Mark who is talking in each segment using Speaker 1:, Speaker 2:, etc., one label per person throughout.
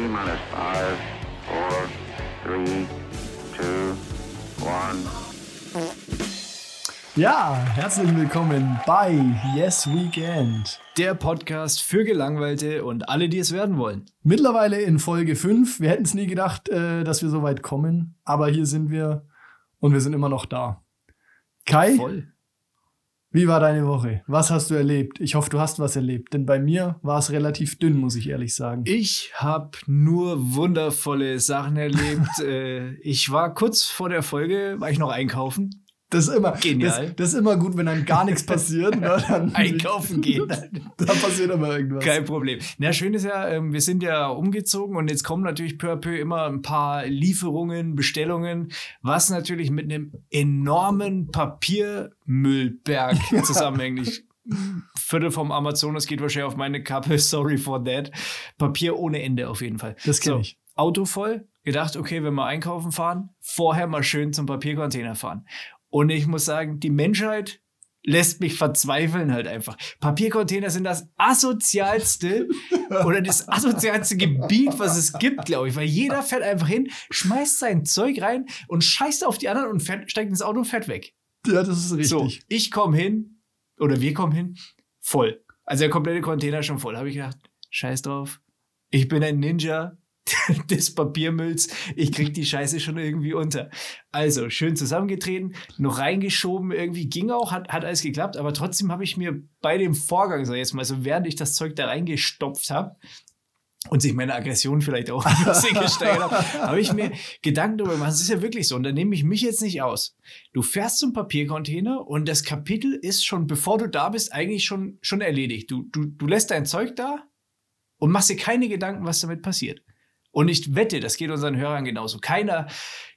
Speaker 1: T minus five, four, three, two, one.
Speaker 2: Ja, herzlich willkommen bei Yes Weekend.
Speaker 3: Der Podcast für Gelangweilte und alle, die es werden wollen.
Speaker 2: Mittlerweile in Folge 5. Wir hätten es nie gedacht, äh, dass wir so weit kommen, aber hier sind wir und wir sind immer noch da. Kai,
Speaker 3: Voll.
Speaker 2: Wie war deine Woche? Was hast du erlebt? Ich hoffe, du hast was erlebt, denn bei mir war es relativ dünn, muss ich ehrlich sagen.
Speaker 3: Ich habe nur wundervolle Sachen erlebt. äh, ich war kurz vor der Folge, war ich noch einkaufen.
Speaker 2: Das ist immer,
Speaker 3: Genial.
Speaker 2: Das, das ist immer gut, wenn dann gar nichts passiert. Ne? Dann,
Speaker 3: Einkaufen gehen.
Speaker 2: da passiert immer irgendwas.
Speaker 3: Kein Problem. Na, schön ist ja, ähm, wir sind ja umgezogen und jetzt kommen natürlich peu à peu immer ein paar Lieferungen, Bestellungen, was natürlich mit einem enormen Papiermüllberg zusammenhängt. Ich, Viertel vom Amazonas geht wahrscheinlich auf meine Kappe, sorry for that. Papier ohne Ende auf jeden Fall.
Speaker 2: Das kenn ich.
Speaker 3: Auto voll, gedacht, okay, wenn wir einkaufen fahren, vorher mal schön zum Papiercontainer fahren. Und ich muss sagen, die Menschheit lässt mich verzweifeln halt einfach. Papiercontainer sind das asozialste oder das asozialste Gebiet, was es gibt, glaube ich, weil jeder fährt einfach hin, schmeißt sein Zeug rein und scheißt auf die anderen und fährt, steigt ins Auto und fährt weg.
Speaker 2: Ja, das ist richtig.
Speaker 3: So, ich komme hin oder wir kommen hin, voll. Also der komplette Container schon voll. Habe ich gedacht, scheiß drauf. Ich bin ein Ninja des Papiermülls. Ich krieg die Scheiße schon irgendwie unter. Also schön zusammengetreten, noch reingeschoben, irgendwie ging auch, hat, hat alles geklappt, aber trotzdem habe ich mir bei dem Vorgang, ich jetzt mal, so während ich das Zeug da reingestopft habe, und sich meine Aggression vielleicht auch ein bisschen gesteigert hat, habe ich mir Gedanken darüber gemacht. Es ist ja wirklich so, und da nehme ich mich jetzt nicht aus. Du fährst zum Papiercontainer und das Kapitel ist schon, bevor du da bist, eigentlich schon, schon erledigt. Du, du, du lässt dein Zeug da und machst dir keine Gedanken, was damit passiert. Und ich wette, das geht unseren Hörern genauso. Keiner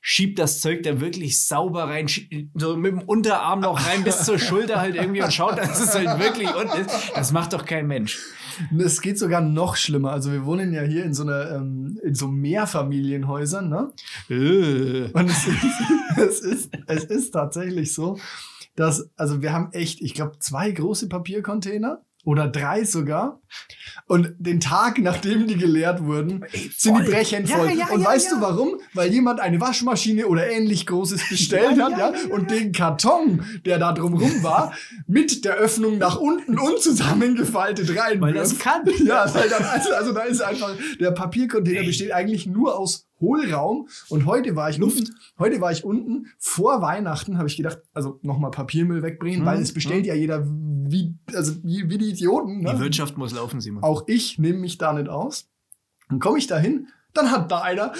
Speaker 3: schiebt das Zeug da wirklich sauber rein, so mit dem Unterarm noch rein bis zur Schulter halt irgendwie und schaut, dass es halt wirklich unten ist. Das macht doch kein Mensch.
Speaker 2: Es geht sogar noch schlimmer. Also wir wohnen ja hier in so einer, ähm, in so Mehrfamilienhäusern, ne?
Speaker 3: Äh.
Speaker 2: Und es ist, es ist, es ist tatsächlich so, dass, also wir haben echt, ich glaube, zwei große Papiercontainer oder drei sogar. Und den Tag, nachdem die geleert wurden, sind die brechend
Speaker 3: Ja,
Speaker 2: voll.
Speaker 3: ja,
Speaker 2: und
Speaker 3: ja,
Speaker 2: weißt
Speaker 3: ja.
Speaker 2: du warum? Weil jemand eine Waschmaschine oder ähnlich Großes bestellt
Speaker 3: Ja,
Speaker 2: hat,
Speaker 3: ja,
Speaker 2: ja,
Speaker 3: ja,
Speaker 2: und den Karton, der da drumrum war, mit der Öffnung nach unten unzusammengefaltet rein.
Speaker 3: Weil das kann.
Speaker 2: Ja, weil dann, also, also da ist einfach, der Papiercontainer besteht eigentlich nur aus Hohlraum. Und heute war ich unten, heute war ich unten, vor Weihnachten habe ich gedacht, also nochmal Papiermüll wegbringen,
Speaker 3: Mhm,
Speaker 2: weil es bestellt ja jeder wie, also wie, wie die Idioten.
Speaker 3: Die
Speaker 2: Ne?
Speaker 3: Wirtschaft muss laufen, Simon.
Speaker 2: Auch ich nehme mich da nicht aus. Dann komme ich da hin, dann hat da einer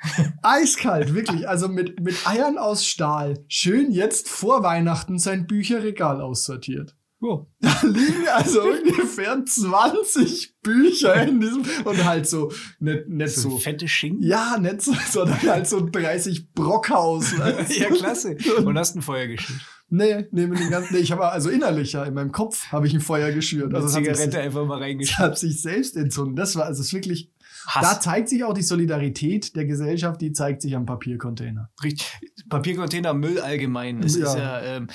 Speaker 2: eiskalt, wirklich, also mit, mit Eiern aus Stahl, schön jetzt vor Weihnachten sein Bücherregal aussortiert.
Speaker 3: Ja.
Speaker 2: Da liegen also ungefähr 20 Bücher in diesem und halt so nicht, nicht
Speaker 3: So,
Speaker 2: so.
Speaker 3: fette Schinken.
Speaker 2: Ja, nicht so, sondern halt so 30 Brockhaus.
Speaker 3: Ja, klasse. Und hast ein Feuer geschürt.
Speaker 2: Nee, nee, mit den ganzen, nee, ich habe also innerlich ja in meinem Kopf habe ich ein Feuer geschürt. Also es hat sich,
Speaker 3: Zigarette einfach mal
Speaker 2: es
Speaker 3: reingeschüttet.
Speaker 2: hat sich selbst entzündet. Das war also es ist wirklich. Da
Speaker 3: Hass.
Speaker 2: zeigt sich auch die Solidarität der Gesellschaft, die zeigt sich am Papiercontainer.
Speaker 3: Richtig. Papiercontainer, Müll allgemein. Es
Speaker 2: Ja.
Speaker 3: ist ja. Ähm,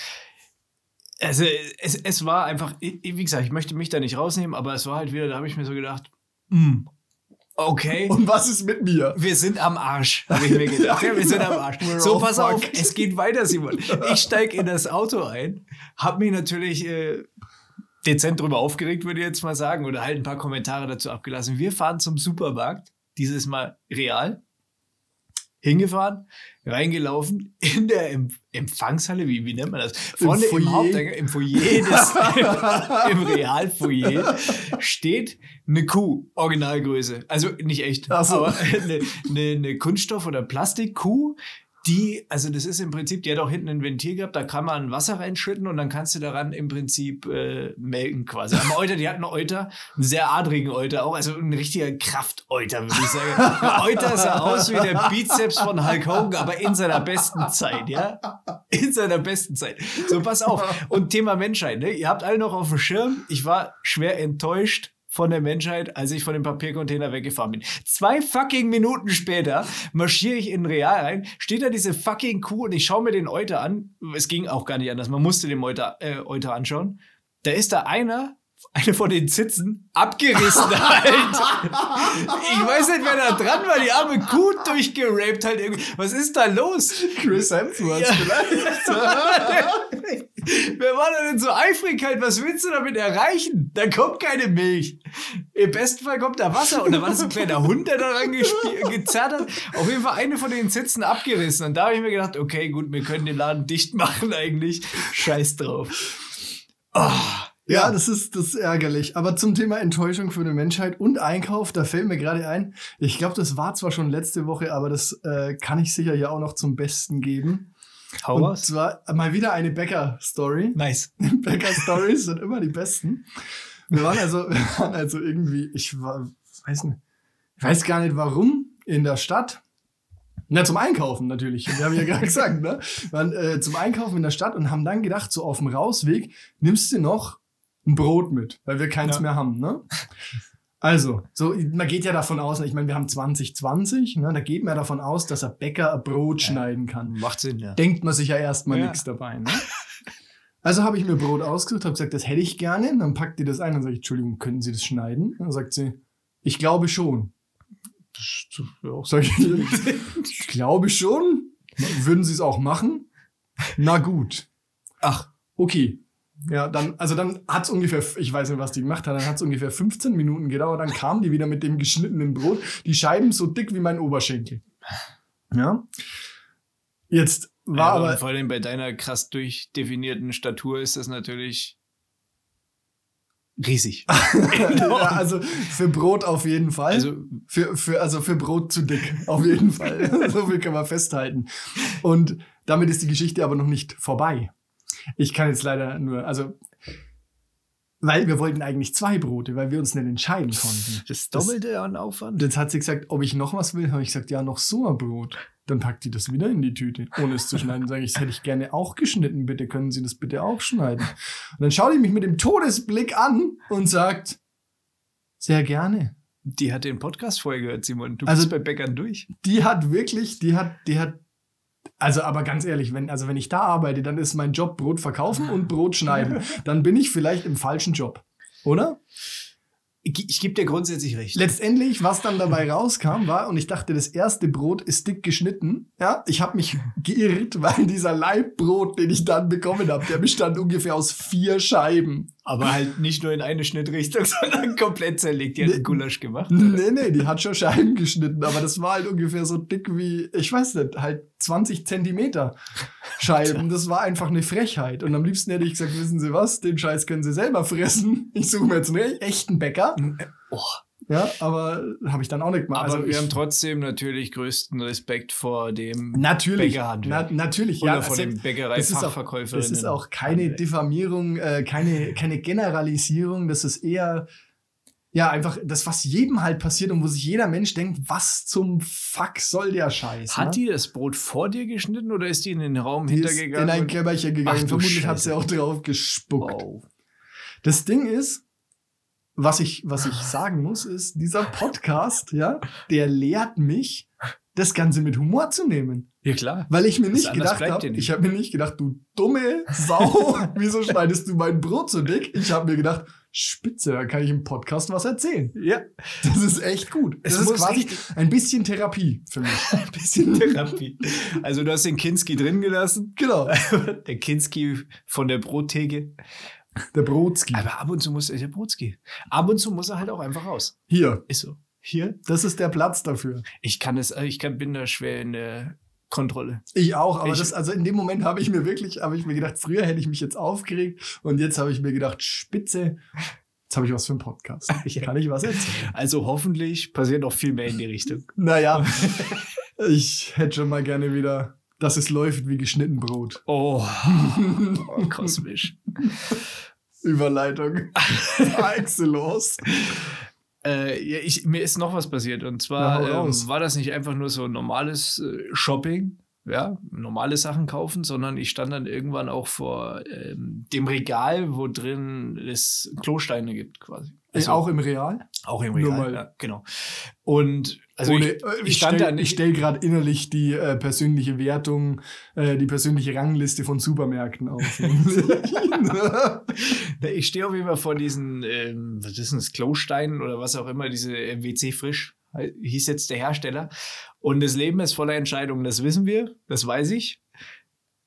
Speaker 3: also, es, es war einfach, wie gesagt, ich möchte mich da nicht rausnehmen, aber es war halt wieder, da habe ich mir so gedacht, hm, okay.
Speaker 2: Und was ist mit mir?
Speaker 3: Wir sind am Arsch, habe ich mir gedacht. Ja, wir sind am Arsch.
Speaker 2: We're
Speaker 3: So, pass auf, es geht weiter, Simon. Ich steige in das Auto ein, habe mich natürlich äh, dezent drüber aufgeregt, würde ich jetzt mal sagen, oder halt ein paar Kommentare dazu abgelassen. Wir fahren zum Supermarkt, dieses Mal real, hingefahren, reingelaufen, in der Em Empfangshalle, wie, wie nennt man das? Vorne im,
Speaker 2: Foyer.
Speaker 3: Haupteingang, im Foyer, des, im Realfoyer, steht eine Kuh, Originalgröße. Also nicht echt,
Speaker 2: so.
Speaker 3: aber eine, eine, eine Kunststoff- oder Plastikkuh, die, also das ist im Prinzip, die hat auch hinten ein Ventil gehabt, da kann man Wasser reinschütten und dann kannst du daran im Prinzip äh, melken quasi. Am Euter, die hat einen Euter, einen sehr adrigen Euter auch, also ein richtiger Krafteuter, würde ich sagen. Euter sah aus wie der Bizeps von Hulk Hogan, aber in seiner besten Zeit, ja? In seiner besten Zeit. So, pass auf. Und Thema Menschheit, ne? Ihr habt alle noch auf dem Schirm. Ich war schwer enttäuscht von der Menschheit, als ich von dem Papiercontainer weggefahren bin. Zwei fucking Minuten später marschiere ich in Real rein, steht da diese fucking Kuh und ich schaue mir den Euter an. Es ging auch gar nicht anders. Man musste den Euter, äh, Euter anschauen. Da ist da einer eine von den Zitzen abgerissen halt. Ich weiß nicht, wer da dran war. Die arme Kuh durchgeraped halt irgendwie. Was ist da los?
Speaker 2: Chris Hemsworth
Speaker 3: Ja.
Speaker 2: vielleicht.
Speaker 3: Wer war da denn so eifrig halt? Was willst du damit erreichen? Da kommt keine Milch. Im besten Fall kommt da Wasser. Und da war das ein kleiner Hund, der daran gespie- gezerrt hat. Auf jeden Fall eine von den Zitzen abgerissen. Und da habe ich mir gedacht, okay, gut, wir können den Laden dicht machen eigentlich. Scheiß drauf.
Speaker 2: Ja, das ist, das ist ärgerlich. Aber zum Thema Enttäuschung für die Menschheit und Einkauf, da fällt mir gerade ein, ich glaube, das war zwar schon letzte Woche, aber das äh, kann ich sicher ja auch noch zum Besten geben.
Speaker 3: Hau
Speaker 2: und
Speaker 3: raus.
Speaker 2: zwar mal wieder eine Bäcker-Story.
Speaker 3: Nice.
Speaker 2: Bäcker-Stories sind immer die besten. Wir waren also, wir waren also irgendwie, ich war, weiß nicht, ich weiß gar nicht warum, in der Stadt. Na, zum Einkaufen natürlich. Wir haben ja gerade gesagt, ne? Wir waren äh, zum Einkaufen in der Stadt und haben dann gedacht, so auf dem Rausweg nimmst du noch ein Brot mit, weil wir keins
Speaker 3: Ja.
Speaker 2: mehr haben, ne? Also, so, man geht ja davon aus, ich meine, wir haben 2020, ne? Da geht man ja davon aus, dass ein Bäcker ein Brot schneiden kann
Speaker 3: Macht Sinn, ja.
Speaker 2: denkt man sich ja erstmal
Speaker 3: Ja.
Speaker 2: nichts dabei. Ne? Also habe ich mir Brot ausgesucht, habe gesagt, das hätte ich gerne. Und dann packt die das ein und sage ich, Entschuldigung, könnten Sie das schneiden? Und dann sagt sie, ich glaube schon. Sag ich, ich glaube schon. Würden Sie es auch machen? Na gut.
Speaker 3: Ach,
Speaker 2: Okay. Ja, dann, also dann hat's ungefähr, ich weiß nicht, was die gemacht hat, dann hat's ungefähr 15 Minuten gedauert, dann kam die wieder mit dem geschnittenen Brot, die Scheiben so dick wie mein Oberschenkel. Ja. Jetzt war
Speaker 3: ja,
Speaker 2: aber,
Speaker 3: vor allem bei deiner krass durchdefinierten Statur ist das natürlich riesig.
Speaker 2: ja, also für Brot auf jeden Fall.
Speaker 3: Also,
Speaker 2: für, für, also für Brot zu dick, auf jeden Fall. so viel können wir festhalten. Und damit ist die Geschichte aber noch nicht vorbei. Ich kann jetzt leider nur, also, weil wir wollten eigentlich zwei Brote, weil wir uns nicht entscheiden konnten.
Speaker 3: das Doppelte an Aufwand.
Speaker 2: jetzt hat sie gesagt, ob ich noch was will, habe ich gesagt, ja, noch so ein Brot. Dann packt die das wieder in die Tüte, ohne es zu schneiden. Sage ich, das hätte ich gerne auch geschnitten, bitte, können Sie das bitte auch schneiden? Und dann schaut die mich mit dem Todesblick an und sagt, sehr gerne.
Speaker 3: Die hat den Podcast vorher gehört, Simon. Du
Speaker 2: Also-
Speaker 3: bist bei Bäckern durch.
Speaker 2: Die hat wirklich, die hat, die hat, also aber ganz ehrlich, wenn, also wenn ich da arbeite, dann ist mein Job Brot verkaufen und Brot schneiden. Dann bin ich vielleicht im falschen Job. Oder?
Speaker 3: Ich, ich gebe dir grundsätzlich recht.
Speaker 2: Letztendlich, was dann dabei rauskam, war, und ich dachte, das erste Brot ist dick geschnitten. Ja, ich habe mich geirrt, weil dieser Leibbrot, den ich dann bekommen habe, der bestand ungefähr aus vier Scheiben.
Speaker 3: Aber halt nicht nur in eine Schnittrichtung, sondern komplett zerlegt. Die hat
Speaker 2: Nee.
Speaker 3: einen Gulasch gemacht.
Speaker 2: Nee, nee, die hat schon Scheiben geschnitten, aber das war halt ungefähr so dick wie, ich weiß nicht, halt 20 Zentimeter Scheiben. Das war einfach eine Frechheit. Und am liebsten hätte ich gesagt, wissen Sie was, den Scheiß können Sie selber fressen. Ich suche mir jetzt einen echten Bäcker.
Speaker 3: Oh.
Speaker 2: Ja, aber habe ich dann auch nicht gemacht.
Speaker 3: Aber
Speaker 2: Also
Speaker 3: wir haben trotzdem natürlich größten Respekt vor dem
Speaker 2: Natürlich,
Speaker 3: Bäckerhandwerk.
Speaker 2: na, natürlich,
Speaker 3: oder
Speaker 2: ja.
Speaker 3: vor
Speaker 2: also,
Speaker 3: dem
Speaker 2: das ist auch,
Speaker 3: Bäckereifachverkäuferinnen.
Speaker 2: das ist auch keine Diffamierung, äh, keine, keine Generalisierung. Das ist eher, ja, einfach das, was jedem halt passiert und wo sich jeder Mensch denkt, was zum Fuck soll der Scheiß?
Speaker 3: Hat
Speaker 2: ne?
Speaker 3: die das Brot vor dir geschnitten oder ist die in den Raum
Speaker 2: Die
Speaker 3: hintergegangen?
Speaker 2: in ein Kämmerchen gegangen.
Speaker 3: Ach
Speaker 2: Vermutlich hat sie auch drauf gespuckt.
Speaker 3: Wow.
Speaker 2: Das Ding ist, was ich, was ich sagen muss, ist, dieser Podcast, ja, der lehrt mich, das Ganze mit Humor zu nehmen.
Speaker 3: Ja, klar.
Speaker 2: Weil ich mir
Speaker 3: Was
Speaker 2: nicht gedacht habe, ich habe mir nicht gedacht, du dumme Sau, wieso schneidest du mein Brot so dick? Ich habe mir gedacht, spitze, da kann ich im Podcast was erzählen.
Speaker 3: Ja.
Speaker 2: Das ist echt gut.
Speaker 3: Es
Speaker 2: Das ist
Speaker 3: muss
Speaker 2: quasi ein bisschen Therapie für mich.
Speaker 3: Ein bisschen Therapie. Also du hast den Kinski drin gelassen.
Speaker 2: Genau.
Speaker 3: Der Kinski von der Brottheke.
Speaker 2: Der Brotski.
Speaker 3: Aber ab und zu muss er, der Brotski. Ab und zu muss er halt auch einfach raus.
Speaker 2: Hier,
Speaker 3: Ist so. Hier?
Speaker 2: das ist der Platz dafür.
Speaker 3: Ich kann es, ich kann, bin da schwer in der Kontrolle.
Speaker 2: Ich auch, aber
Speaker 3: Ich-
Speaker 2: das, also in dem Moment habe ich mir wirklich, habe ich mir gedacht, früher hätte ich mich jetzt aufgeregt und jetzt habe ich mir gedacht, spitze, jetzt habe ich was für einen Podcast. Ich kann ich was erzählen.
Speaker 3: Also hoffentlich passiert noch viel mehr in die Richtung.
Speaker 2: Naja, ich hätte schon mal gerne wieder, dass es läuft wie geschnitten Brot.
Speaker 3: Oh, oh kosmisch.
Speaker 2: Überleitung. Excellence.
Speaker 3: Äh, ja, ich, mir ist noch was passiert. Und
Speaker 2: Na,
Speaker 3: zwar
Speaker 2: raus.
Speaker 3: ähm, war das nicht einfach nur so normales äh, Shopping, ja, normale Sachen kaufen, sondern ich stand dann irgendwann auch vor ähm, dem Regal, wo drin es Klosteine gibt, quasi.
Speaker 2: Also, auch im Real?
Speaker 3: Auch im
Speaker 2: mal-
Speaker 3: ja, genau. Und also
Speaker 2: Ohne,
Speaker 3: ich,
Speaker 2: äh,
Speaker 3: ich
Speaker 2: ich
Speaker 3: stand
Speaker 2: stell, gerade innerlich die äh, persönliche Wertung, äh, die persönliche Rangliste von Supermärkten auf.
Speaker 3: Ich stehe auf jeden Fall vor diesen, ähm, was ist denn das, Klosteinen oder was auch immer, diese WC Frisch, hieß jetzt der Hersteller. Und das Leben ist voller Entscheidungen, das wissen wir, das weiß ich.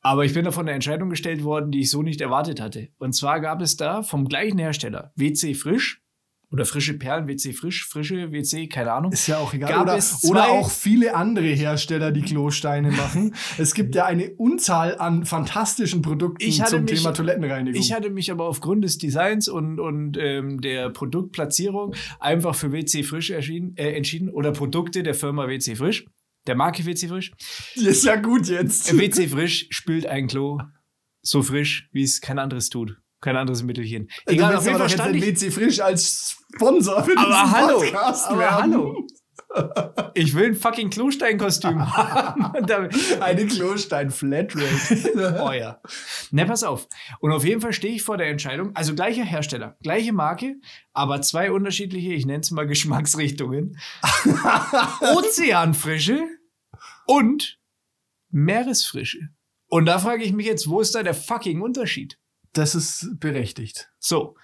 Speaker 3: Aber ich bin da von einer Entscheidung gestellt worden, die ich so nicht erwartet hatte. Und zwar gab es da vom gleichen Hersteller, WC Frisch oder frische Perlen, WC Frisch, frische WC, keine Ahnung.
Speaker 2: Ist ja auch egal.
Speaker 3: Gab
Speaker 2: oder, oder auch viele andere Hersteller, die Klosteine machen. Es gibt ja eine Unzahl an fantastischen Produkten
Speaker 3: Ich hatte
Speaker 2: zum
Speaker 3: mich-
Speaker 2: Thema Toilettenreinigung.
Speaker 3: Ich hatte mich aber aufgrund des Designs und, und ähm, der Produktplatzierung einfach für WC Frisch erschienen, äh, entschieden oder Produkte der Firma WC Frisch, der Marke WC Frisch.
Speaker 2: Die ist ja gut jetzt.
Speaker 3: Äh, WC Frisch spült ein Klo so frisch, wie es kein anderes tut. Kein anderes Mittelchen.
Speaker 2: Egal,
Speaker 3: Egal, auf jeden Fall stand ich,
Speaker 2: Frisch als Sponsor für
Speaker 3: aber
Speaker 2: diesen
Speaker 3: hallo,
Speaker 2: Podcast
Speaker 3: aber
Speaker 2: werben.
Speaker 3: hallo. Ich will ein fucking Klosteinkostüm haben.
Speaker 2: Eine Klostein Flatrate.
Speaker 3: Oh ja. Na, pass auf. Und auf jeden Fall stehe ich vor der Entscheidung, also gleicher Hersteller, gleiche Marke, aber zwei unterschiedliche, ich nenne es mal Geschmacksrichtungen. Ozeanfrische und Meeresfrische. Und da frage ich mich jetzt, wo ist da der fucking Unterschied?
Speaker 2: Das ist berechtigt.
Speaker 3: So,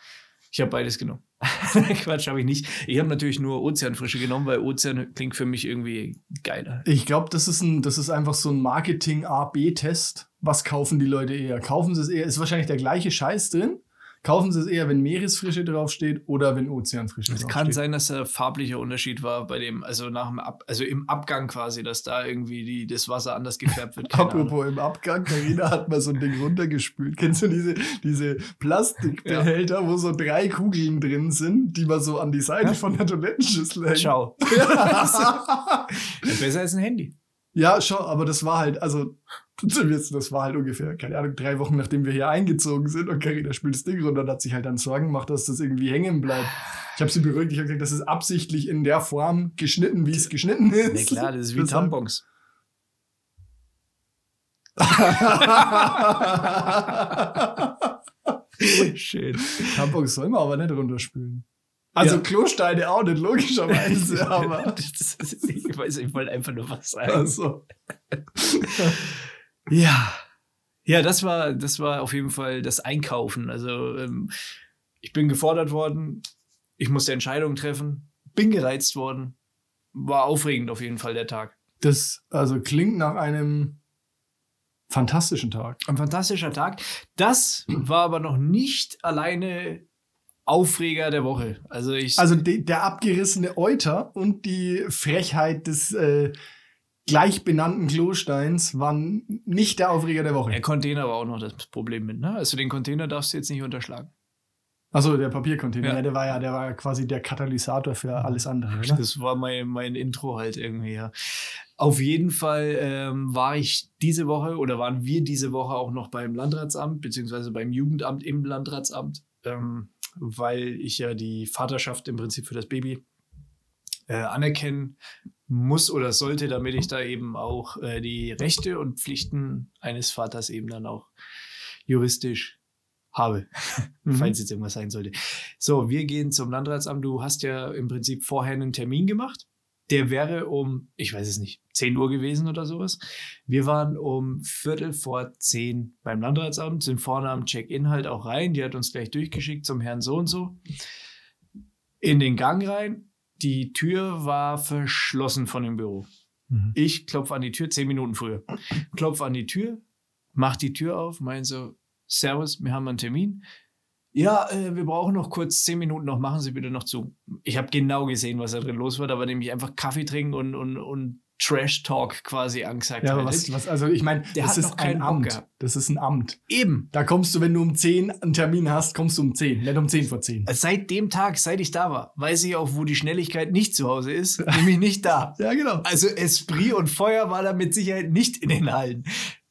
Speaker 3: ich habe beides genommen. Quatsch, habe ich nicht. Ich habe natürlich nur Ozeanfrische genommen, weil Ozean klingt für mich irgendwie geiler.
Speaker 2: Ich glaube, das, ist ein- das ist einfach so ein Marketing-A-B-Test. Was kaufen die Leute eher? Kaufen sie es eher? Ist wahrscheinlich der gleiche Scheiß drin. Kaufen sie es eher, wenn Meeresfrische draufsteht oder wenn Ozeanfrische
Speaker 3: Es
Speaker 2: draufsteht?
Speaker 3: kann sein, dass da farblicher Unterschied war bei dem, also nach dem Ab, also im Abgang quasi, dass da irgendwie die, das Wasser anders gefärbt wird.
Speaker 2: Apropos im Abgang, Carina hat mal so ein Ding runtergespült. Kennst du diese, diese Plastikbehälter, wo so drei Kugeln drin sind, die man so an die Seite
Speaker 3: Ja.
Speaker 2: von der Toilettenschüssel hängt?
Speaker 3: Ciao. Ja, besser als ein Handy.
Speaker 2: Ja, schon, aber das war halt, also, das war halt ungefähr, keine Ahnung, drei Wochen nachdem wir hier eingezogen sind und Carina spült das Ding runter und hat sich halt dann Sorgen gemacht, dass das irgendwie hängen bleibt. Ich habe sie beruhigt, ich habe gesagt, das ist absichtlich in der Form geschnitten, wie es geschnitten ist.
Speaker 3: Na klar, das ist wie
Speaker 2: Deshalb-
Speaker 3: Tampons. Schön.
Speaker 2: Tampons soll man aber nicht runterspülen. Also
Speaker 3: Ja.
Speaker 2: Klosteine auch nicht, logischerweise, aber.
Speaker 3: Ist- ich weiß, ich wollte einfach nur was sagen.
Speaker 2: Also.
Speaker 3: Ja. Ja, das war, das war auf jeden Fall das Einkaufen. Also ähm, ich bin gefordert worden, ich musste Entscheidungen treffen, bin gereizt worden. War aufregend auf jeden Fall der Tag.
Speaker 2: Das also klingt nach einem fantastischen Tag.
Speaker 3: Ein fantastischer Tag. Das war aber noch nicht alleine Aufreger der Woche. Also ich.
Speaker 2: Also de, der abgerissene Euter und die Frechheit des äh, gleich benannten Klosteins waren nicht der Aufreger der
Speaker 3: der
Speaker 2: Woche.
Speaker 3: Container war auch noch das Problem mit, ne? Also den Container darfst du jetzt nicht unterschlagen.
Speaker 2: Also der Papiercontainer,
Speaker 3: Ja.
Speaker 2: ja. der war ja, der war quasi der Katalysator für alles andere. Oder?
Speaker 3: Das war mein, mein Intro halt irgendwie, ja. Auf jeden Fall ähm, war ich diese Woche oder waren wir diese Woche auch noch beim Landratsamt, beziehungsweise beim Jugendamt im Landratsamt, ähm, weil ich ja die Vaterschaft im Prinzip für das Baby äh, anerkennen muss oder sollte, damit ich da eben auch äh, die Rechte und Pflichten eines Vaters eben dann auch juristisch habe,
Speaker 2: Mhm.
Speaker 3: falls jetzt irgendwas sein sollte. So, wir gehen zum Landratsamt. Du hast ja im Prinzip vorher einen Termin gemacht. Der wäre um, ich weiß es nicht, 10 Uhr gewesen oder sowas. Wir waren um Viertel vor 10 beim Landratsamt, sind vorne am Check-in halt auch rein. Die hat uns gleich durchgeschickt zum Herrn so und so. In den Gang rein. Die Tür war verschlossen von dem Büro.
Speaker 2: Mhm.
Speaker 3: Ich klopfe an die Tür, zehn Minuten früher. Klopfe an die Tür, mach die Tür auf, mein so, Servus, wir haben einen Termin. Ja, äh, wir brauchen noch kurz zehn Minuten noch, machen Sie bitte noch zu. Ich habe genau gesehen, was da drin los war. Da war nämlich einfach Kaffee trinken und, und, und Trash-Talk quasi angesagt.
Speaker 2: Ja, aber
Speaker 3: halt.
Speaker 2: was, was, also ich meine, das ist
Speaker 3: noch keinen
Speaker 2: ein
Speaker 3: Bock
Speaker 2: Amt. Das ist ein Amt.
Speaker 3: Eben.
Speaker 2: Da kommst du, wenn du um 10 einen Termin hast, kommst du um 10, nicht um 10 vor 10.
Speaker 3: Seit dem Tag, seit ich da war, weiß ich auch, wo die Schnelligkeit nicht zu Hause ist, nämlich nicht da.
Speaker 2: Ja, genau.
Speaker 3: Also Esprit und Feuer war da mit Sicherheit nicht in den Hallen.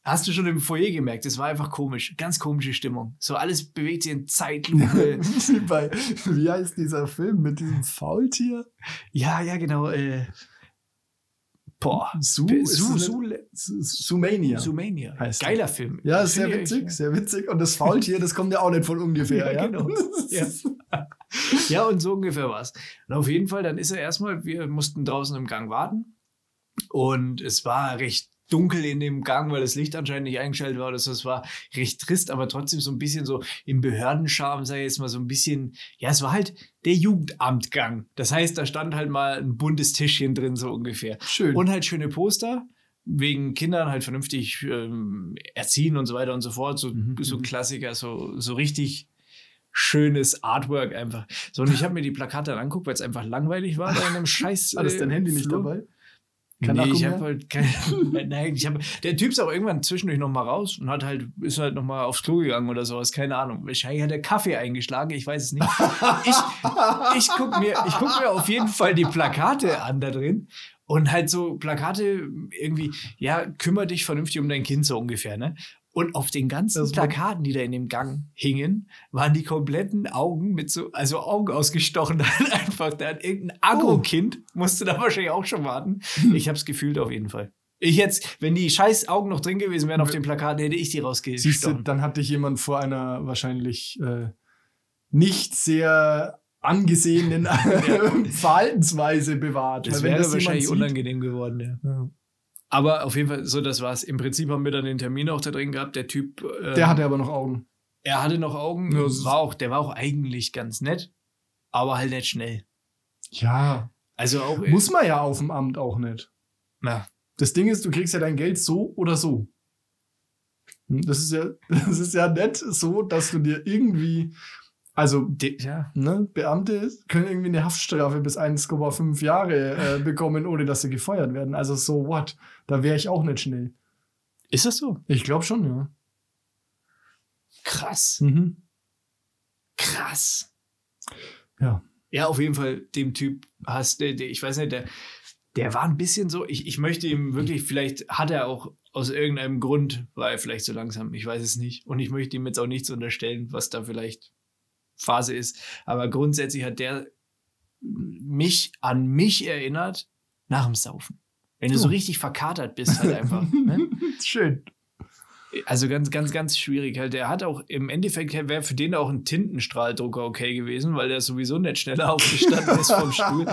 Speaker 3: Hast du schon im Foyer gemerkt, es war einfach komisch. Ganz komische Stimmung. So alles bewegt sich in Zeitlupe.
Speaker 2: wie, bei, wie heißt dieser Film mit diesem Faultier?
Speaker 3: ja, ja, genau. Äh, Boah.
Speaker 2: Su,
Speaker 3: Su, Su,
Speaker 2: es Sumania.
Speaker 3: Sumania.
Speaker 2: Heißt
Speaker 3: Geiler Film.
Speaker 2: Ja, sehr
Speaker 3: ich
Speaker 2: witzig,
Speaker 3: echt,
Speaker 2: sehr witzig. Und das Faultier, das kommt ja auch nicht von ungefähr.
Speaker 3: Ja,
Speaker 2: Ja,
Speaker 3: genau. Ja. Ja, und so ungefähr war's. Und auf jeden Fall, dann ist er erstmal, wir mussten draußen im Gang warten. Und es war recht dunkel in dem Gang, weil das Licht anscheinend nicht eingeschaltet war. Das, das war recht trist, aber trotzdem so ein bisschen so im Behördenscharme, sage ich jetzt mal so ein bisschen, ja, es war halt der Jugendamtgang. Das heißt, da stand halt mal ein buntes Tischchen drin, so ungefähr.
Speaker 2: Schön.
Speaker 3: Und halt schöne Poster, wegen Kindern halt vernünftig ähm, erziehen und so weiter und so fort. So,
Speaker 2: Mhm,
Speaker 3: so
Speaker 2: mhm.
Speaker 3: Klassiker, so, so richtig schönes Artwork einfach. So, und ich habe mir die Plakate dann angeguckt, weil es einfach langweilig war in einem Scheiß.
Speaker 2: War das dein
Speaker 3: äh,
Speaker 2: Handy nicht
Speaker 3: Flur.
Speaker 2: dabei? Kein
Speaker 3: nee,
Speaker 2: Akku
Speaker 3: ich habe halt kein, nein, ich habe, der Typ ist aber irgendwann zwischendurch noch mal raus und hat halt, ist halt noch mal aufs Klo gegangen oder sowas, keine Ahnung. Wahrscheinlich hat er Kaffee eingeschlagen, ich weiß es nicht. Ich, ich guck mir, ich guck mir auf jeden Fall die Plakate an da drin und halt so Plakate irgendwie, ja, kümmere dich vernünftig um dein Kind so ungefähr, ne? Und auf den ganzen
Speaker 2: Das
Speaker 3: Plakaten, die da in dem Gang hingen, waren die kompletten Augen mit so, also Augen ausgestochen halt einfach. Da hat irgendein Agro-Kind, musste da wahrscheinlich auch schon warten. Ich hab's gefühlt auf jeden Fall. Ich jetzt, wenn die scheiß Augen noch drin gewesen wären auf den Plakaten, hätte ich die
Speaker 2: Siehst du,
Speaker 3: rausgestochen.
Speaker 2: dann hat dich jemand vor einer wahrscheinlich äh, nicht sehr angesehenen Verhaltensweise bewahrt.
Speaker 3: Das wäre wahrscheinlich
Speaker 2: sieht-
Speaker 3: unangenehm geworden, ja.
Speaker 2: Ja.
Speaker 3: Aber auf jeden Fall, so das war's. Im Prinzip haben wir dann den Termin auch da drin gehabt. Der Typ, äh,
Speaker 2: Der hatte aber noch Augen.
Speaker 3: er hatte noch Augen,
Speaker 2: Ja,
Speaker 3: war auch, der war auch eigentlich ganz nett, aber halt nicht schnell.
Speaker 2: Ja.
Speaker 3: Also auch,
Speaker 2: Muss man ja auf dem Amt auch nicht.
Speaker 3: na,
Speaker 2: Das Ding ist, du kriegst ja dein Geld so oder so. Hm, Das ist ja, das ist ja nicht so, dass du dir irgendwie, also
Speaker 3: de, ja,
Speaker 2: ne, Beamte können irgendwie eine Haftstrafe bis 1,5 Jahre äh, bekommen, ohne dass sie gefeuert werden. Also so what? Da wäre ich auch nicht schnell.
Speaker 3: ist das so?
Speaker 2: Ich glaube schon, ja.
Speaker 3: Krass.
Speaker 2: Mhm.
Speaker 3: Krass.
Speaker 2: Ja.
Speaker 3: Ja, auf jeden Fall, dem Typ hast, der, der, ich weiß nicht, der, der war ein bisschen so, ich, ich möchte ihm wirklich, vielleicht hat er auch aus irgendeinem Grund, war er vielleicht so langsam, ich weiß es nicht. Und ich möchte ihm jetzt auch nichts unterstellen, was da vielleicht Phase ist. Aber grundsätzlich hat der mich an mich erinnert nach dem Saufen. Wenn du so
Speaker 2: Oh.
Speaker 3: richtig verkatert bist, halt einfach. ne?
Speaker 2: Schön.
Speaker 3: Also ganz, ganz, ganz schwierig halt. Der hat auch im Endeffekt wäre für den auch ein Tintenstrahldrucker okay gewesen, weil der sowieso nicht schneller aufgestanden ist vom Stuhl.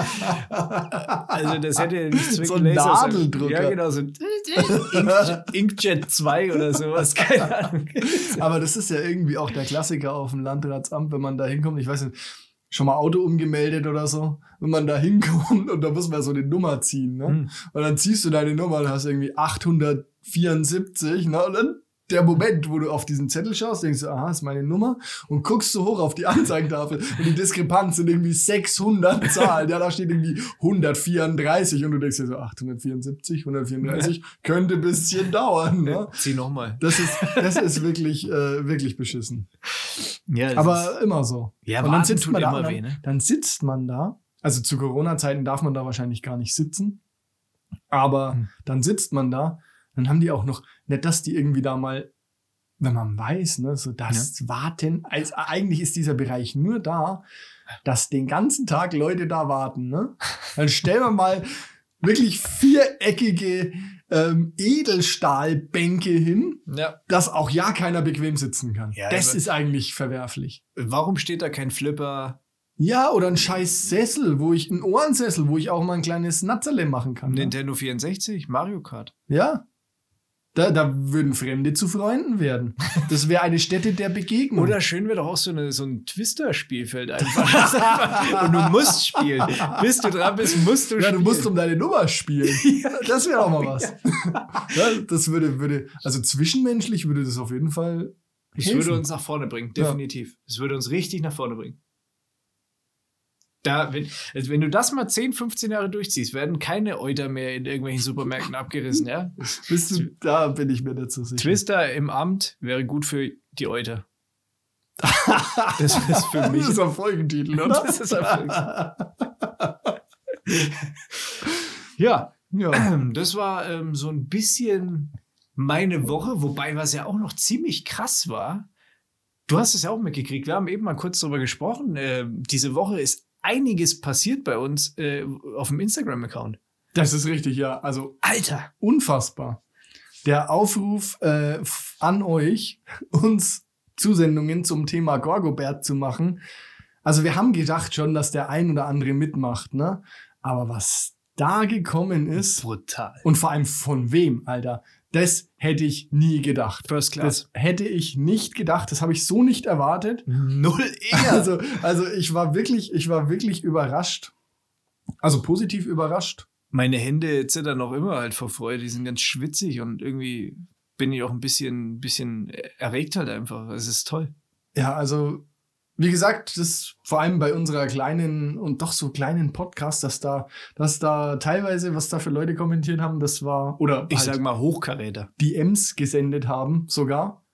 Speaker 3: Also das hätte nicht zwingend
Speaker 2: So ein Nadeldrucker.
Speaker 3: Ja, genau, so ein Inkjet, Inkjet 2 oder sowas, keine Ahnung.
Speaker 2: Aber das ist ja irgendwie auch der Klassiker auf dem Landratsamt, wenn man da hinkommt. Ich weiß nicht, schon mal Auto umgemeldet oder so. Wenn man da hinkommt und da muss man so eine Nummer ziehen. Ne?
Speaker 3: Hm.
Speaker 2: Und dann ziehst du deine Nummer und hast irgendwie 874. Ne? Und dann der Moment, wo du auf diesen Zettel schaust, denkst du, aha, ist meine Nummer. Und guckst du hoch auf die Anzeigentafel und die Diskrepanz sind irgendwie 600 Zahlen. Ja, da steht irgendwie 134 und du denkst dir so, 874, 134, könnte ein bisschen dauern. Ne?
Speaker 3: Zieh nochmal.
Speaker 2: Das ist, das ist wirklich, äh, wirklich beschissen.
Speaker 3: Ja,
Speaker 2: Aber immer so.
Speaker 3: ja,
Speaker 2: und dann sitzt
Speaker 3: tut
Speaker 2: man da, dann,
Speaker 3: weh, ne?
Speaker 2: dann sitzt man da. Also zu Corona-Zeiten darf man da wahrscheinlich gar nicht sitzen. Aber
Speaker 3: Hm.
Speaker 2: dann sitzt man da, dann haben die auch noch, nicht, dass die irgendwie da mal, wenn man weiß, ne, so das Warten, als, eigentlich ist dieser Bereich nur da, dass den ganzen Tag Leute da warten, ne? Dann stellen wir mal wirklich viereckige ähm, Edelstahlbänke hin,
Speaker 3: Ja.
Speaker 2: dass auch ja keiner bequem sitzen kann.
Speaker 3: Ja,
Speaker 2: das ist eigentlich verwerflich.
Speaker 3: Warum steht da kein Flipper?
Speaker 2: Ja, oder ein scheiß Sessel, wo ich, ein Ohrensessel, wo ich auch mal ein kleines Natzerle machen kann. Ne?
Speaker 3: Nintendo 64? Mario Kart?
Speaker 2: Ja. Da, da würden Fremde zu Freunden werden. Das wäre eine Stätte der Begegnung.
Speaker 3: Oder schön wäre doch auch so, eine, so ein Twister-Spielfeld einfach. Und du musst spielen. Bis du dran bist, musst du
Speaker 2: ja,
Speaker 3: spielen.
Speaker 2: du musst um deine Nummer spielen. das wäre auch mal was. Ja, das würde, würde, also zwischenmenschlich würde das auf jeden Fall.
Speaker 3: Es würde uns nach vorne bringen,
Speaker 2: Ja.
Speaker 3: definitiv. Es würde uns richtig nach vorne bringen. Da, wenn, also wenn du das mal 10, 15 Jahre durchziehst, werden keine Euter mehr in irgendwelchen Supermärkten abgerissen, ja?
Speaker 2: Bist du, da bin ich mir nicht so sicher.
Speaker 3: Twister im Amt wäre gut für die Euter. Das ist für mich.
Speaker 2: Das ist ein Folgentitel, oder?
Speaker 3: Das ist ein Ja,
Speaker 2: ja.
Speaker 3: das war ähm, so ein bisschen meine Woche, wobei was ja auch noch ziemlich krass war. Du hast es ja auch mitgekriegt. Wir haben eben mal kurz darüber gesprochen. Äh, diese Woche ist einiges passiert bei uns äh, auf dem Instagram-Account.
Speaker 2: Das ist richtig, ja. Also
Speaker 3: Alter!
Speaker 2: unfassbar. Der Aufruf äh, an euch, uns Zusendungen zum Thema Gorgobert zu machen. Also wir haben gedacht schon, dass der ein oder andere mitmacht, ne? Aber was da gekommen ist
Speaker 3: Brutal.
Speaker 2: und vor allem von wem, Alter, das hätte ich nie gedacht.
Speaker 3: First Class.
Speaker 2: Das hätte ich nicht gedacht. Das habe ich so nicht erwartet.
Speaker 3: Null eher.
Speaker 2: Also, also ich war wirklich, ich war wirklich überrascht. Also positiv überrascht.
Speaker 3: Meine Hände zittern noch immer halt vor Freude. Die sind ganz schwitzig und irgendwie bin ich auch ein bisschen, bisschen erregt halt einfach. Es ist toll.
Speaker 2: Ja, also wie gesagt, das vor allem bei unserer kleinen und doch so kleinen Podcast, dass da, dass da teilweise, was da für Leute kommentiert haben, das war, oder
Speaker 3: Ich
Speaker 2: halt
Speaker 3: sag mal Hochkaräter.
Speaker 2: DMs gesendet haben sogar.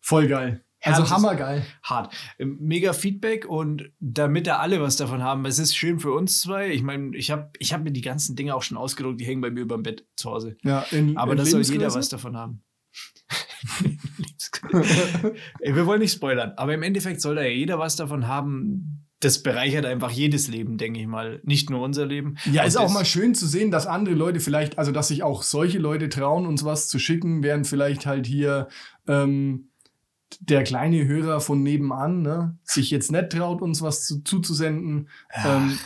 Speaker 2: Voll geil. Also hammergeil.
Speaker 3: Hart. Ähm, Mega Feedback und damit da alle was davon haben, es ist schön für uns zwei. Ich meine, ich habe ich hab mir die ganzen Dinge auch schon ausgedruckt, die hängen bei mir über dem Bett zu Hause.
Speaker 2: Ja, in,
Speaker 3: Aber
Speaker 2: in
Speaker 3: das soll jeder was davon haben. Ey, Wir wollen nicht spoilern, aber im Endeffekt soll da ja jeder was davon haben. Das bereichert einfach jedes Leben, denke ich mal. Nicht nur unser Leben.
Speaker 2: Ja, ist auch mal schön zu sehen, dass andere Leute vielleicht, also dass sich auch solche Leute trauen, uns was zu schicken, während vielleicht halt hier ähm, der kleine Hörer von nebenan ne, sich jetzt nicht traut, uns was zu, zuzusenden. Ähm,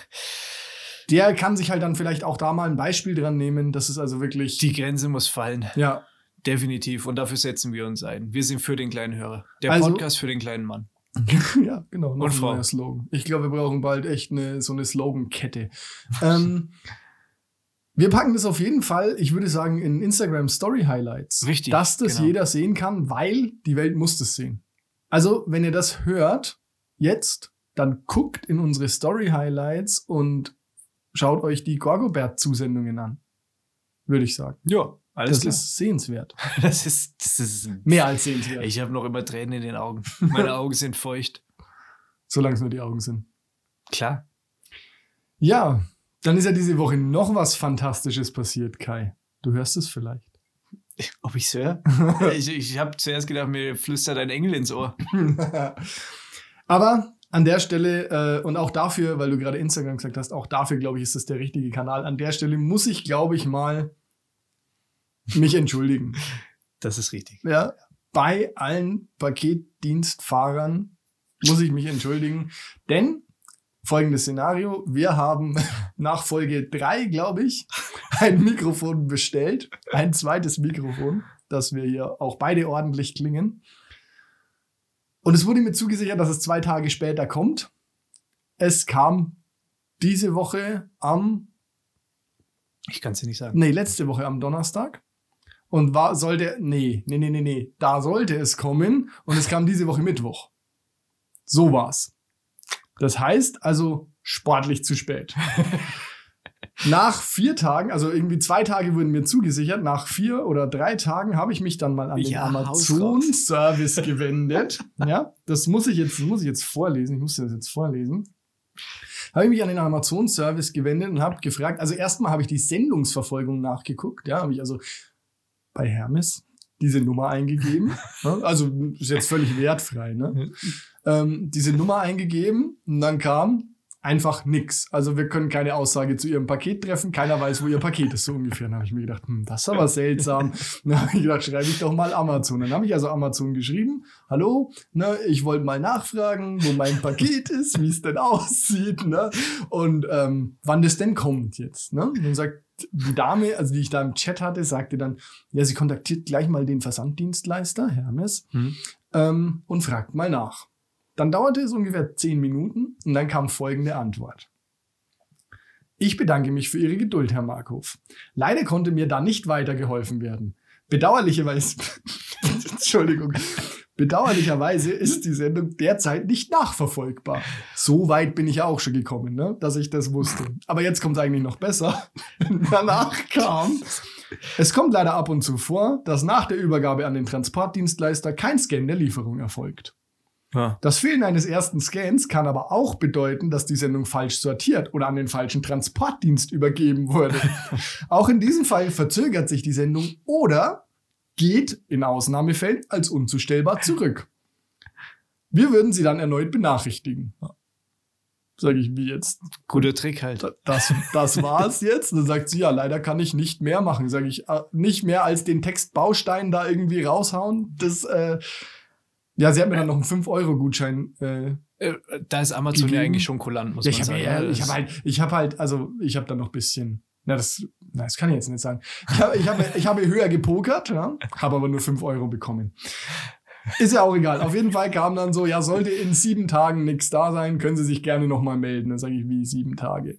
Speaker 2: der kann sich halt dann vielleicht auch da mal ein Beispiel dran nehmen. Das ist also wirklich.
Speaker 3: Die Grenze muss fallen.
Speaker 2: ja,
Speaker 3: Definitiv. Und dafür setzen wir uns ein. Wir sind für den kleinen Hörer. Der
Speaker 2: Also-
Speaker 3: Podcast für den kleinen Mann.
Speaker 2: ja, genau.
Speaker 3: Und Frau.
Speaker 2: Slogan. Ich glaube, wir brauchen bald echt eine, so eine Slogankette. ähm, wir packen das auf jeden Fall, ich würde sagen, in Instagram Story Highlights.
Speaker 3: Richtig,
Speaker 2: Dass das
Speaker 3: genau.
Speaker 2: jeder sehen kann, weil die Welt muss das sehen. Also, wenn ihr das hört, jetzt, dann guckt in unsere Story Highlights und schaut euch die Gorgobert-Zusendungen an. Würde ich sagen.
Speaker 3: Ja, alles
Speaker 2: das
Speaker 3: klar.
Speaker 2: ist sehenswert.
Speaker 3: das ist, das ist
Speaker 2: Mehr als sehenswert.
Speaker 3: Ich habe noch immer Tränen in den Augen. Meine Augen sind feucht.
Speaker 2: Solange es nur die Augen sind.
Speaker 3: Klar.
Speaker 2: Ja, dann ist ja diese Woche noch was Fantastisches passiert, Kai. Du hörst es vielleicht.
Speaker 3: Ob ich's höre? ich ich habe zuerst gedacht, mir flüstert ein Engel ins Ohr.
Speaker 2: Aber an der Stelle äh, und auch dafür, weil du gerade Instagram gesagt hast, auch dafür, glaube ich, ist das der richtige Kanal. An der Stelle muss ich, glaube ich, mal mich entschuldigen.
Speaker 3: Das ist richtig.
Speaker 2: Ja, bei allen Paketdienstfahrern muss ich mich entschuldigen, denn folgendes Szenario, wir haben nach Folge 3, glaube ich, ein Mikrofon bestellt, ein zweites Mikrofon, dass wir hier auch beide ordentlich klingen. Und es wurde mir zugesichert, dass es zwei Tage später kommt. Es kam diese Woche am
Speaker 3: Ich kann es dir nicht sagen.
Speaker 2: Nee, letzte Woche am Donnerstag. Und war, sollte, nee, nee, nee, nee, nee, da sollte es kommen und es kam diese Woche Mittwoch. So war's. Das heißt also sportlich zu spät. nach vier Tagen, also irgendwie zwei Tage wurden mir zugesichert, nach vier oder drei Tagen habe ich mich dann mal an den
Speaker 3: Ja,
Speaker 2: Amazon-Service gewendet. ja, das muss ich jetzt, das muss ich jetzt vorlesen. Ich muss das jetzt vorlesen habe ich mich an den Amazon-Service gewendet und habe gefragt, also erstmal habe ich die Sendungsverfolgung nachgeguckt, ja, habe ich also bei Hermes diese Nummer eingegeben, ne? also ist jetzt völlig wertfrei, ne? ähm, diese Nummer eingegeben und dann kam einfach nix. Also wir können keine Aussage zu ihrem Paket treffen, keiner weiß, wo ihr Paket ist, so ungefähr. Dann habe ich mir gedacht, hm, das ist aber seltsam. Dann habe ich gedacht, schreibe ich doch mal Amazon. Dann habe ich also Amazon geschrieben, hallo, ne, ich wollte mal nachfragen, wo mein Paket ist, wie es denn aussieht, ne, und ähm, wann das denn kommt jetzt, ne. Und dann sagt die Dame, also die ich da im Chat hatte, sagte dann, ja, sie kontaktiert gleich mal den Versanddienstleister, Hermes,
Speaker 3: Hm.
Speaker 2: ähm, und fragt mal nach. Dann dauerte es ungefähr zehn Minuten und dann kam folgende Antwort. Ich bedanke mich für Ihre Geduld, Herr Markhof. Leider konnte mir da nicht weitergeholfen werden. Bedauerlicherweise, Entschuldigung, bedauerlicherweise ist die Sendung derzeit nicht nachverfolgbar. So weit bin ich ja auch schon gekommen, ne, dass ich das wusste. Aber jetzt kommt es eigentlich noch besser. Danach kam, es kommt leider ab und zu vor, dass nach der Übergabe an den Transportdienstleister kein Scan der Lieferung erfolgt.
Speaker 3: Ja.
Speaker 2: Das Fehlen eines ersten Scans kann aber auch bedeuten, dass die Sendung falsch sortiert oder an den falschen Transportdienst übergeben wurde. auch in diesem Fall verzögert sich die Sendung oder geht in Ausnahmefällen als unzustellbar zurück. Wir würden Sie dann erneut benachrichtigen. Sag ich, wie jetzt?
Speaker 3: Guter Trick halt.
Speaker 2: Das, das war's jetzt. Dann sagt sie, ja, leider kann ich nicht mehr machen. Sag ich, äh, nicht mehr als den Textbaustein da irgendwie raushauen. Das, äh, ja, sie hat mir dann noch einen 5-Euro-Gutschein äh,
Speaker 3: Äh, Da ist Amazon ja
Speaker 2: Gegeben.
Speaker 3: eigentlich schon kulant, muss
Speaker 2: Ja,
Speaker 3: man
Speaker 2: ich
Speaker 3: sagen.
Speaker 2: habe
Speaker 3: Ja,
Speaker 2: ich
Speaker 3: das-
Speaker 2: hab halt, ich habe halt, also ich habe da noch ein bisschen, na das, na, das kann ich jetzt nicht sagen. Ich habe, ich habe, ich habe höher gepokert, ja, habe aber nur 5 Euro bekommen. Ist ja auch egal. Auf jeden Fall kam dann so, ja, sollte in sieben Tagen nichts da sein, können Sie sich gerne nochmal melden. Dann sage ich, wie sieben Tage?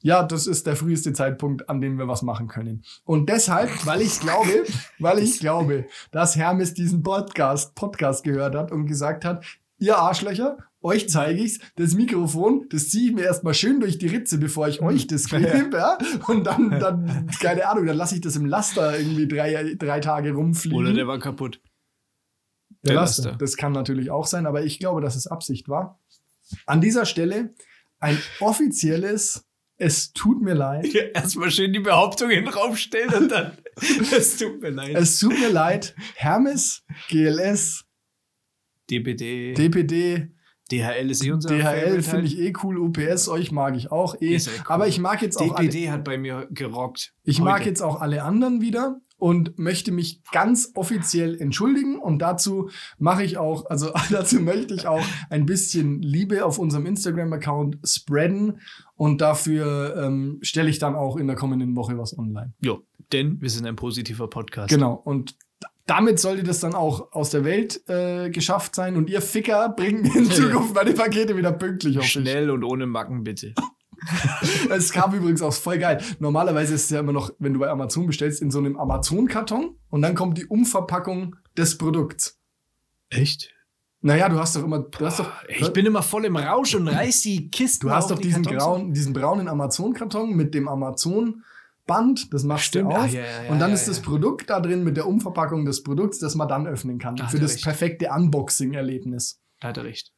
Speaker 2: Ja, das ist der früheste Zeitpunkt, an dem wir was machen können. Und deshalb, weil ich glaube, weil ich glaube, dass Hermes diesen Podcast, Podcast gehört hat und gesagt hat, ihr Arschlöcher, euch zeige ich's, das Mikrofon, das ziehe ich mir erstmal schön durch die Ritze, bevor ich euch das gebe, ja. Und dann, dann, keine Ahnung, dann lasse ich das im Laster irgendwie drei, drei Tage rumfliegen.
Speaker 3: Oder der war kaputt.
Speaker 2: Der
Speaker 3: Der
Speaker 2: Laster.
Speaker 3: Laster.
Speaker 2: Das kann natürlich auch sein, aber ich glaube, dass es Absicht war. An dieser Stelle ein offizielles Es tut mir leid.
Speaker 3: Erstmal schön die Behauptung in den Raum stellen und dann. Es tut mir leid.
Speaker 2: Es tut mir leid. Hermes, GLS,
Speaker 3: DPD,
Speaker 2: DPD,
Speaker 3: DHL ist eh unser
Speaker 2: DHL
Speaker 3: Favorite
Speaker 2: finde ich eh cool. UPS, euch mag ich auch eh.
Speaker 3: Ja cool.
Speaker 2: Aber ich mag jetzt auch alle,
Speaker 3: DPD hat bei mir gerockt.
Speaker 2: ich mag
Speaker 3: Heute.
Speaker 2: jetzt auch alle anderen wieder und möchte mich ganz offiziell entschuldigen und dazu mache ich auch, also dazu möchte ich auch ein bisschen Liebe auf unserem Instagram-Account spreaden und dafür ähm, stelle ich dann auch in der kommenden Woche was online.
Speaker 3: Jo, denn wir sind ein positiver Podcast.
Speaker 2: Genau. Und damit sollte das dann auch aus der Welt äh, geschafft sein und ihr Ficker bringt mir in Zukunft meine Pakete wieder pünktlich auf
Speaker 3: Schnell und ohne Macken, bitte.
Speaker 2: Es kam übrigens auch voll geil. Normalerweise ist es ja immer noch, wenn du bei Amazon bestellst, in so einem Amazon-Karton und dann kommt die Umverpackung des Produkts.
Speaker 3: Echt?
Speaker 2: Naja, du hast doch immer, du hast doch,
Speaker 3: Ich bin immer voll im Rausch und reiß die Kisten
Speaker 2: du hast doch
Speaker 3: die
Speaker 2: diesen, grauen, diesen braunen Amazon-Karton mit dem Amazon-Band, das machst
Speaker 3: Stimmt.
Speaker 2: du auf.
Speaker 3: Ah, ja, ja,
Speaker 2: und dann
Speaker 3: ja,
Speaker 2: ist das Produkt da drin mit der Umverpackung des Produkts, das man dann öffnen kann.
Speaker 3: Da
Speaker 2: für das
Speaker 3: recht.
Speaker 2: perfekte Unboxing-Erlebnis.
Speaker 3: Da hat er recht.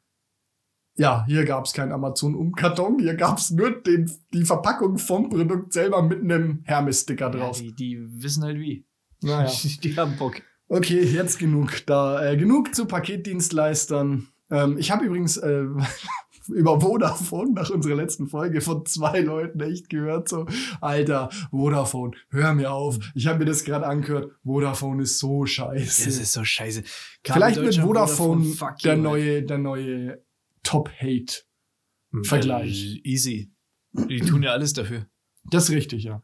Speaker 2: Ja, hier gab es keinen Amazon-Umkarton, hier gab es nur den, die Verpackung vom Produkt selber mit einem Hermes-Sticker
Speaker 3: Ja,
Speaker 2: drauf.
Speaker 3: die, die wissen halt wie.
Speaker 2: naja.
Speaker 3: Die haben Bock.
Speaker 2: Okay, jetzt genug. Da äh, genug zu Paketdienstleistern. Ähm, ich habe übrigens äh, über Vodafone nach unserer letzten Folge von zwei Leuten echt gehört so, Alter, Vodafone, hör mir auf. Ich habe mir das gerade angehört. Vodafone ist so scheiße.
Speaker 3: Das ist so scheiße.
Speaker 2: Vielleicht
Speaker 3: Kabel
Speaker 2: wird
Speaker 3: Deutschland,
Speaker 2: Vodafone,
Speaker 3: fuck
Speaker 2: der
Speaker 3: you,
Speaker 2: neue, der neue Top-Hate.
Speaker 3: ey.
Speaker 2: Vergleich.
Speaker 3: Äh, Easy. Die tun ja alles dafür.
Speaker 2: Das ist richtig, ja.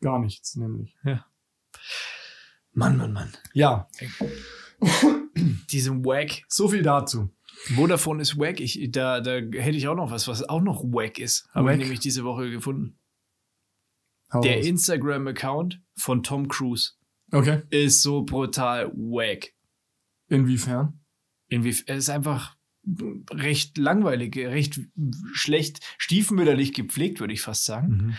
Speaker 2: Gar nichts, nämlich.
Speaker 3: Mann, Mann, Mann.
Speaker 2: Ja,
Speaker 3: Diesem Wack.
Speaker 2: so viel dazu.
Speaker 3: Vodafone ist wack. Ich, da, da hätte ich auch noch was, was auch noch wack ist. Habe
Speaker 2: Wack?
Speaker 3: ich nämlich diese Woche gefunden.
Speaker 2: Hau
Speaker 3: Der. Instagram-Account von Tom Cruise
Speaker 2: Okay.
Speaker 3: ist so brutal wack.
Speaker 2: Inwiefern?
Speaker 3: Irgendwie, er ist einfach recht langweilig, recht schlecht, stiefmütterlich gepflegt, würde ich fast sagen.
Speaker 2: Mhm.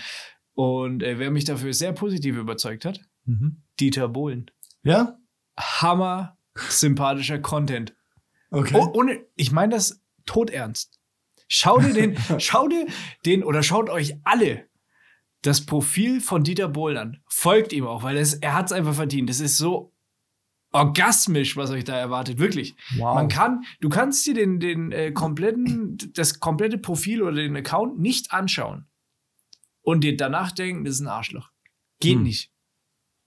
Speaker 3: Und äh, wer mich dafür sehr positiv überzeugt hat,
Speaker 2: Mhm.
Speaker 3: Dieter Bohlen.
Speaker 2: Ja?
Speaker 3: Hammer sympathischer Content.
Speaker 2: Okay.
Speaker 3: Oh, ohne, ich meine das todernst. Schau dir den, schau dir den oder schaut euch alle das Profil von Dieter Bohlen an. Folgt ihm auch, weil es, er hat es einfach verdient. Das ist so orgasmisch, was euch da erwartet. Wirklich.
Speaker 2: wow.
Speaker 3: Man kann, du kannst dir den, den äh, kompletten, das komplette Profil oder den Account nicht anschauen und dir danach denken, das ist ein Arschloch. Geht
Speaker 2: Hm.
Speaker 3: nicht.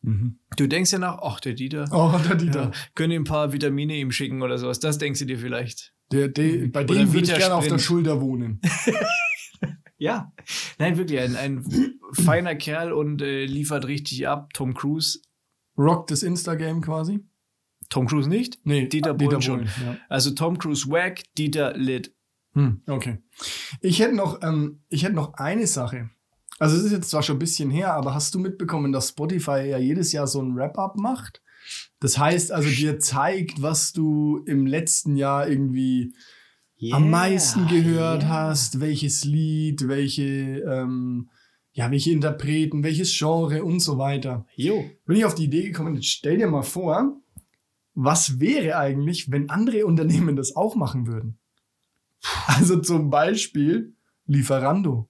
Speaker 2: Mhm.
Speaker 3: Du denkst ja nach, ach, der Dieter,
Speaker 2: Oh, der Dieter.
Speaker 3: ja, können ihm ein paar Vitamine ihm schicken oder sowas. Das denkst du dir vielleicht.
Speaker 2: Der, der, bei
Speaker 3: Oder
Speaker 2: dem würde ich gerne auf der. Schulter wohnen.
Speaker 3: Ja. Nein, wirklich, ein, ein feiner Kerl und äh, liefert richtig ab. Tom Cruise.
Speaker 2: Rock das Insta-Game quasi?
Speaker 3: Tom Cruise nicht.
Speaker 2: Nee,
Speaker 3: Dieter Bohlen schon.
Speaker 2: Ja.
Speaker 3: Also Tom Cruise wack, Dieter lit.
Speaker 2: Hm, okay. Ich hätte noch, ähm, ich hätte noch eine Sache. Also es ist jetzt zwar schon ein bisschen her, aber hast du mitbekommen, dass Spotify ja jedes Jahr so ein Wrap-up macht? Das heißt also, dir zeigt, was du im letzten Jahr irgendwie am meisten gehört hast, welches Lied, welche, ähm, ja, welche Interpreten, welches Genre und so weiter.
Speaker 3: Jo.
Speaker 2: bin ich auf die Idee gekommen, jetzt stell dir mal vor, was wäre eigentlich, wenn andere Unternehmen das auch machen würden? Also zum Beispiel Lieferando.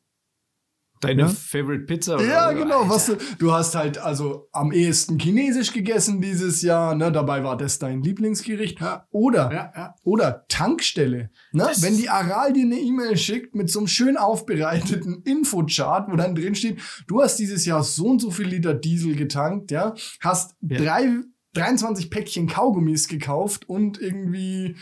Speaker 3: Deine
Speaker 2: Ja.
Speaker 3: Favorite Pizza? oder
Speaker 2: Ja,
Speaker 3: so?
Speaker 2: genau. Was du, du hast halt also am ehesten Chinesisch gegessen dieses Jahr. Ne? Dabei war das dein Lieblingsgericht. Oder,
Speaker 3: Ja, ja.
Speaker 2: oder Tankstelle. Ne?
Speaker 3: Das-
Speaker 2: Wenn die Aral dir eine E-Mail schickt mit so einem schön aufbereiteten Infochart, wo dann drin steht, du hast dieses Jahr so und so viel Liter Diesel getankt, ja, hast
Speaker 3: Ja.
Speaker 2: drei, 23 Päckchen Kaugummis gekauft und irgendwie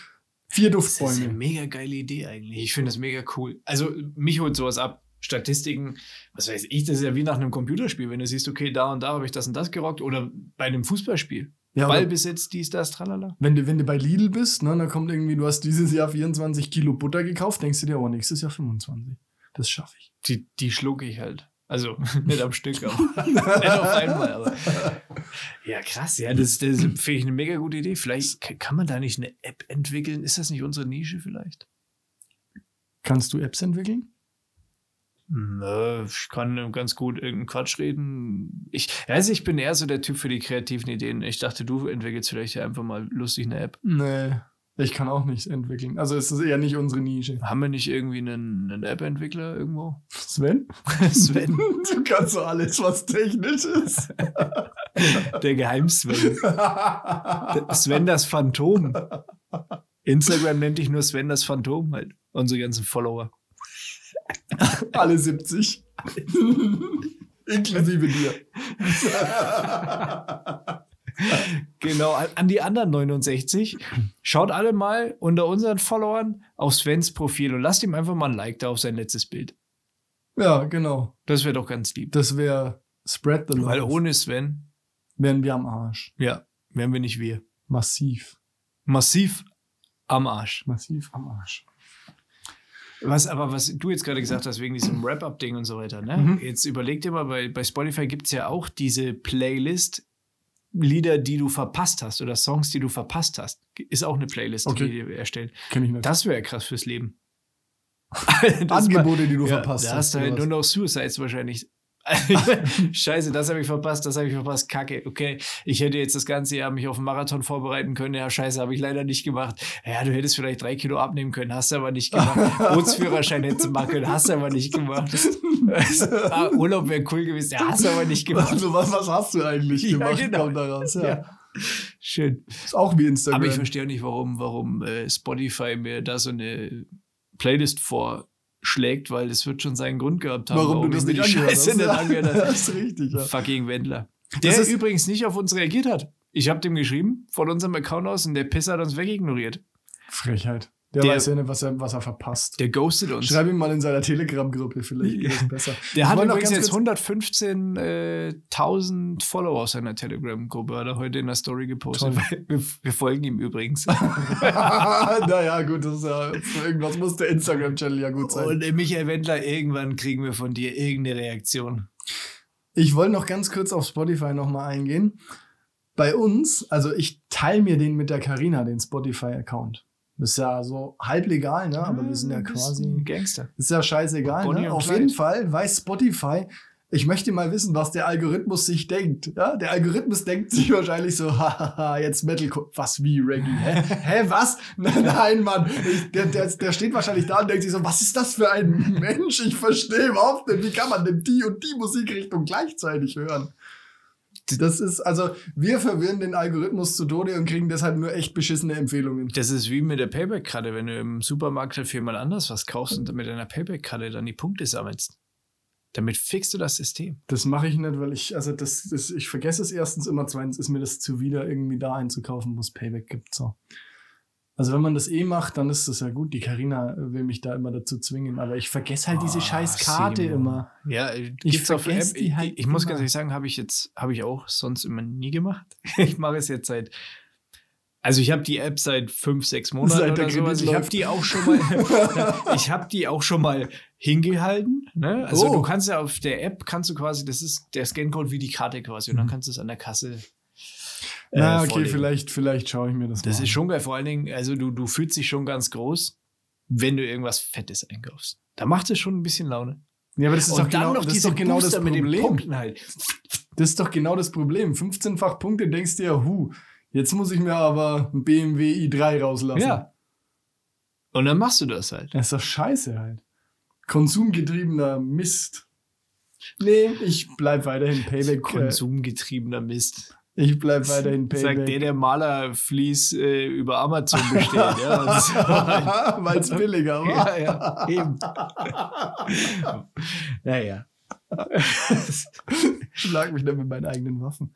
Speaker 2: vier
Speaker 3: Das ist eine
Speaker 2: Duftbäume.
Speaker 3: mega geile Idee eigentlich. Ich finde das mega cool. Also, mich holt sowas ab. Statistiken, was weiß ich, das ist ja wie nach einem Computerspiel, wenn du siehst, okay, da und da habe ich das und das gerockt oder bei einem Fußballspiel.
Speaker 2: Ja,
Speaker 3: Ballbesitz, dies, das, tralala.
Speaker 2: wenn du, wenn du bei Lidl bist, ne, dann kommt irgendwie, du hast dieses Jahr 24 Kilo Butter gekauft, denkst du dir, oh, nächstes Jahr 25. Das schaffe ich.
Speaker 3: Die, die schlucke ich halt. Also nicht am Stück, aber nicht auf einmal. Aber. Ja, krass. Ja, das, das finde ich eine mega gute Idee. Vielleicht ka- kann man da nicht eine App entwickeln. Ist das nicht unsere Nische vielleicht?
Speaker 2: Kannst du Apps entwickeln?
Speaker 3: Nö, ich kann ganz gut irgendeinen Quatsch reden. Ich, also ich bin eher so der Typ für die kreativen Ideen. Ich dachte, du entwickelst vielleicht ja einfach mal lustig eine App.
Speaker 2: Nee, ich kann auch nichts entwickeln. Also es ist eher nicht unsere Nische.
Speaker 3: Haben wir nicht irgendwie einen, einen App-Entwickler irgendwo?
Speaker 2: Sven?
Speaker 3: Sven,
Speaker 2: Du kannst so alles, was technisch ist.
Speaker 3: der Geheim-Sven. Sven das Phantom. Instagram nennt dich nur Sven das Phantom halt. Unsere ganzen Follower.
Speaker 2: Alle 70. Inklusive dir.
Speaker 3: Genau, an, die anderen 69. Schaut alle mal unter unseren Followern auf Svens Profil und lasst ihm einfach mal ein Like da auf sein letztes Bild.
Speaker 2: ja, genau.
Speaker 3: Das wäre doch ganz lieb.
Speaker 2: Das wäre Spread the Love.
Speaker 3: Weil ohne Sven,
Speaker 2: wären wir am Arsch.
Speaker 3: ja, wären wir nicht wir.
Speaker 2: Massiv.
Speaker 3: Massiv am Arsch.
Speaker 2: Massiv am Arsch.
Speaker 3: Was aber, was du jetzt gerade gesagt hast, wegen diesem Wrap-Up-Ding und so weiter, ne?
Speaker 2: Mhm.
Speaker 3: Jetzt überleg dir mal, bei, bei Spotify gibt es ja auch diese Playlist, Lieder, die du verpasst hast oder Songs, die du verpasst hast. Ist auch eine Playlist,
Speaker 2: Okay.
Speaker 3: die wir erstellen.
Speaker 2: Kenn ich nicht.
Speaker 3: Das wäre krass fürs Leben. Mal-
Speaker 2: Angebote, die du
Speaker 3: ja,
Speaker 2: verpasst
Speaker 3: Da hast du halt nur noch Suicides wahrscheinlich. Scheiße, das habe ich verpasst, das habe ich verpasst. Kacke, okay. Ich hätte jetzt das ganze Jahr mich auf einen Marathon vorbereiten können. Ja, scheiße, habe ich leider nicht gemacht. Ja, du hättest vielleicht drei Kilo abnehmen können, hast du aber nicht gemacht. Bootsführerschein hättest du machen können, hast du aber nicht gemacht. ah, Urlaub wäre cool gewesen, ja, hast du aber nicht gemacht.
Speaker 2: Also, was, was hast du eigentlich
Speaker 3: Ja,
Speaker 2: gemacht?
Speaker 3: genau.
Speaker 2: Kommt daraus. Ja.
Speaker 3: Ja. Schön.
Speaker 2: Ist auch wie Instagram.
Speaker 3: Aber ich verstehe auch nicht, warum, warum äh, Spotify mir da so eine Playlist vorschlägt, weil es wird schon seinen Grund gehabt haben,
Speaker 2: warum, du
Speaker 3: ich
Speaker 2: das nicht
Speaker 3: die
Speaker 2: angehört
Speaker 3: Scheiße
Speaker 2: hast.
Speaker 3: nicht angehört habe.
Speaker 2: Das ist richtig, ja.
Speaker 3: Fucking Wendler. Der übrigens nicht auf uns reagiert hat. Ich habe dem geschrieben, von unserem Account aus, und der Piss hat uns wegignoriert.
Speaker 2: Frechheit. Der,
Speaker 3: Der-
Speaker 2: weiß ja nicht, was er, was er verpasst.
Speaker 3: Der ghostet uns.
Speaker 2: Schreib ihm mal in seiner Telegram-Gruppe, vielleicht geht es besser.
Speaker 3: Der
Speaker 2: Ich
Speaker 3: hat übrigens
Speaker 2: ganz
Speaker 3: jetzt
Speaker 2: kurz-
Speaker 3: 115.000 Follower auf seiner Telegram-Gruppe, hat er heute in der Story gepostet. Wir, wir folgen ihm übrigens.
Speaker 2: naja, gut, das ist ja, irgendwas muss der Instagram-Channel ja gut sein.
Speaker 3: Und äh, Michael Wendler, irgendwann kriegen wir von dir irgendeine Reaktion.
Speaker 2: Ich wollte noch ganz kurz auf Spotify nochmal eingehen. Bei uns, also ich teile mir den mit der Carina, den Spotify-Account. Das ist ja so halb legal, ne? Aber wir sind ja
Speaker 3: bist
Speaker 2: quasi.
Speaker 3: Gangster.
Speaker 2: Ist ja scheißegal, ne?
Speaker 3: und
Speaker 2: Auf jeden Fall weiß Spotify, ich möchte mal wissen, was der Algorithmus sich denkt. Ja? Der Algorithmus denkt sich wahrscheinlich so, hahaha, jetzt Metal, was wie Reggae? Hä, Hä was? Nein, Mann, ich, der, der, der steht wahrscheinlich da und denkt sich so, was ist das für ein Mensch? Ich verstehe überhaupt nicht, wie kann man denn die und die Musikrichtung gleichzeitig hören? Das ist, also, wir verwirren den Algorithmus zu Tode und kriegen deshalb nur echt beschissene Empfehlungen.
Speaker 3: Das ist wie mit der Payback-Karte, wenn du im Supermarkt halt viermal anders was kaufst und mit deiner Payback-Karte dann die Punkte sammelst. Damit fixst du das System.
Speaker 2: Das mache ich nicht, weil ich, also das, das, ich vergesse es erstens immer, zweitens ist mir das zuwider, irgendwie da einzukaufen, wo es Payback gibt. So. Also wenn man das eh macht, dann ist das ja gut. Die Karina will mich da immer dazu zwingen, aber ich vergesse halt diese
Speaker 3: Ah,
Speaker 2: scheiß Karte
Speaker 3: Simon.
Speaker 2: immer.
Speaker 3: Ja, äh,
Speaker 2: Ich
Speaker 3: gibt's auf der
Speaker 2: vergess
Speaker 3: App.
Speaker 2: die
Speaker 3: Ich,
Speaker 2: halt
Speaker 3: ich muss
Speaker 2: immer.
Speaker 3: ganz ehrlich sagen, habe ich jetzt, habe ich auch sonst immer nie gemacht. Ich mache es jetzt seit, also ich habe die App seit fünf, sechs Monaten
Speaker 2: Seit der
Speaker 3: oder sowas. Ich habe die auch schon mal, ich habe die auch schon mal hingehalten. Ne? Also
Speaker 2: Oh.
Speaker 3: du kannst ja auf der App kannst du quasi, das ist der Scancode wie die Karte quasi und dann kannst du es an der Kasse. Äh,
Speaker 2: Na, okay,
Speaker 3: vorlegen.
Speaker 2: vielleicht, vielleicht schaue ich mir das,
Speaker 3: Das
Speaker 2: mal
Speaker 3: ist
Speaker 2: an.
Speaker 3: schon geil. Vor allen Dingen, also du, du fühlst dich schon ganz groß, wenn du irgendwas Fettes einkaufst. Da macht es schon ein bisschen Laune.
Speaker 2: Ja, aber das ist
Speaker 3: Und
Speaker 2: doch
Speaker 3: dann
Speaker 2: genau,
Speaker 3: noch
Speaker 2: das ist doch genau das
Speaker 3: Booster den
Speaker 2: Problem.
Speaker 3: Halt.
Speaker 2: Das ist doch genau das Problem. 15-fach Punkte denkst dir, hu, jetzt muss ich mir aber ein BMW i3 rauslassen.
Speaker 3: Ja. Und dann machst du das halt.
Speaker 2: Das ist doch scheiße halt. Konsumgetriebener Mist. Nee, ich bleib weiterhin Payback. Äh,
Speaker 3: Konsumgetriebener Mist.
Speaker 2: Ich bleib weiterhin
Speaker 3: Sagt der,
Speaker 2: Payback.
Speaker 3: der Malerflies äh, über Amazon bestellt. ja,
Speaker 2: Weil es billiger war.
Speaker 3: ja, ja, eben. naja.
Speaker 2: Schlag mich dann mit meinen eigenen Waffen.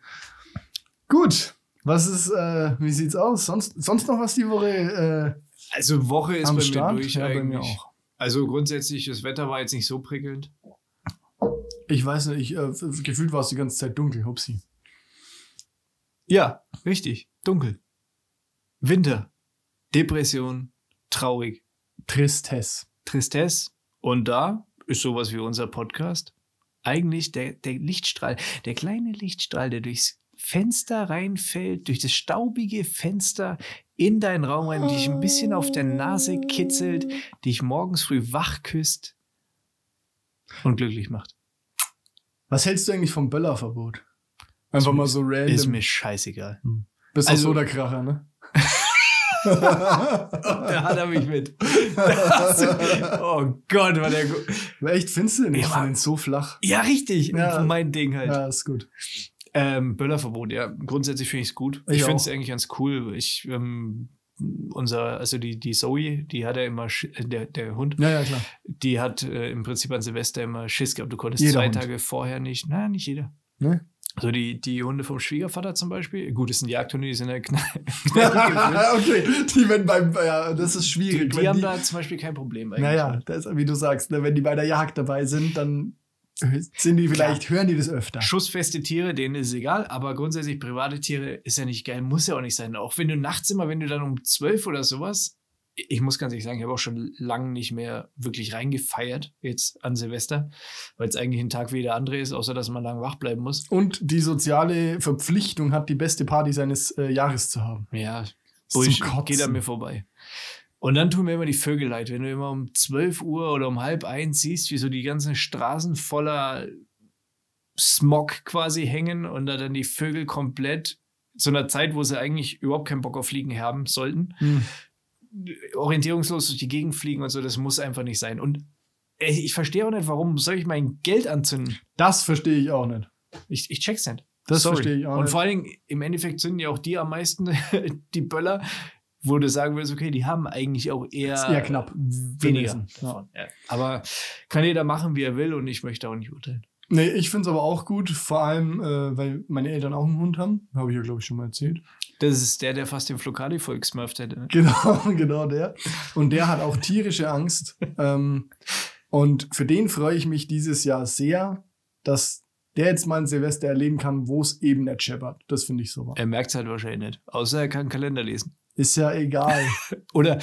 Speaker 2: Gut. Was ist, äh, wie sieht's aus? Sonst, sonst noch was die Woche äh,
Speaker 3: Also Woche ist bei
Speaker 2: Start?
Speaker 3: mir durch
Speaker 2: ja, bei mir
Speaker 3: eigentlich.
Speaker 2: auch.
Speaker 3: Also grundsätzlich, das Wetter war jetzt nicht so prickelnd.
Speaker 2: Ich weiß nicht, ich, äh, gefühlt war es die ganze Zeit dunkel, hupsi.
Speaker 3: Ja, richtig. Dunkel. Winter. Depression. Traurig.
Speaker 2: Tristesse.
Speaker 3: Tristesse. Und da ist sowas wie unser Podcast. Eigentlich der, der Lichtstrahl, der kleine Lichtstrahl, der durchs Fenster reinfällt, durch das staubige Fenster in deinen Raum rein, dich ein bisschen auf der Nase kitzelt, dich morgens früh wach küsst und glücklich macht.
Speaker 2: Was hältst du eigentlich vom Böllerverbot? Einfach mal so random.
Speaker 3: Ist mir scheißegal.
Speaker 2: Bist
Speaker 3: also-
Speaker 2: also, so der Kracher, ne?
Speaker 3: Da hat er mich mit. oh Gott, war der gut.
Speaker 2: Echt, findest du den? Ich
Speaker 3: Ja,
Speaker 2: fand
Speaker 3: aber-
Speaker 2: ihn so flach.
Speaker 3: Ja, richtig.
Speaker 2: Ja.
Speaker 3: Mein Ding halt.
Speaker 2: Ja, ist gut.
Speaker 3: Ähm, Böllerverbot, ja. Grundsätzlich finde ich es gut.
Speaker 2: Ich
Speaker 3: Ich finde es
Speaker 2: auch.
Speaker 3: eigentlich ganz cool. Ich, ähm, unser, also die, die Zoe, die hat ja immer, Sch- äh, der, der Hund,
Speaker 2: Ja, ja, klar.
Speaker 3: die hat äh, im Prinzip an Silvester immer Schiss gehabt. Du konntest
Speaker 2: Jeder
Speaker 3: zwei
Speaker 2: Hund.
Speaker 3: Tage vorher nicht, nein, nicht jeder.
Speaker 2: Ne?
Speaker 3: Also die, die Hunde vom Schwiegervater zum Beispiel, gut, das sind Jagdhunde, die sind ja knall
Speaker 2: okay, die, wenn beim, ja, das ist
Speaker 3: die,
Speaker 2: schwierig.
Speaker 3: die
Speaker 2: wenn
Speaker 3: haben da zum Beispiel kein Problem eigentlich.
Speaker 2: Naja, das, wie du sagst, ne, wenn die bei der Jagd dabei sind, dann sind die vielleicht, hören die das öfter.
Speaker 3: Schussfeste Tiere, denen ist es egal, aber grundsätzlich private Tiere ist ja nicht geil, muss ja auch nicht sein. Auch wenn du nachts immer, wenn du dann um 12 oder sowas, ich muss ganz ehrlich sagen, ich habe auch schon lange nicht mehr wirklich reingefeiert jetzt an Silvester, weil es eigentlich ein Tag wie der andere ist, außer dass man lang wach bleiben muss.
Speaker 2: Und die soziale Verpflichtung hat, die beste Party seines äh, Jahres zu haben.
Speaker 3: Ja, Bullshit, geht an mir vorbei. Und dann tun mir immer die Vögel leid, wenn du immer um 12 Uhr oder um halb eins siehst, wie so die ganzen Straßen voller Smog quasi hängen und da dann die Vögel komplett zu einer Zeit, wo sie eigentlich überhaupt keinen Bock auf Fliegen haben sollten,
Speaker 2: Hm.
Speaker 3: Orientierungslos durch die Gegend fliegen und so, das muss einfach nicht sein. Und ich verstehe auch nicht, warum soll ich mein Geld anzünden?
Speaker 2: Das verstehe ich auch nicht.
Speaker 3: Ich, ich check's nicht.
Speaker 2: Das
Speaker 3: Sorry.
Speaker 2: verstehe ich auch
Speaker 3: Und
Speaker 2: nicht.
Speaker 3: vor allen Dingen, im Endeffekt sind ja auch die am meisten, die Böller, wo du sagen würdest, okay, die haben eigentlich auch eher,
Speaker 2: Ist eher knapp.
Speaker 3: weniger.
Speaker 2: Ja.
Speaker 3: Aber kann jeder machen, wie er will und ich möchte auch nicht urteilen.
Speaker 2: Nee, ich finde es aber auch gut, vor allem, äh, weil meine Eltern auch einen Hund haben. Habe ich ja, glaube ich, schon mal erzählt.
Speaker 3: Das ist der, der fast den Flocadi volksmurft hätte. Ne?
Speaker 2: Genau, genau der. Und der hat auch tierische Angst. ähm, und für den freue ich mich dieses Jahr sehr, dass der jetzt mal ein Silvester erleben kann, wo es eben nicht scheppert. Das finde ich super.
Speaker 3: Er merkt es halt wahrscheinlich nicht. Außer er kann Kalender lesen.
Speaker 2: Ist ja egal.
Speaker 3: Oder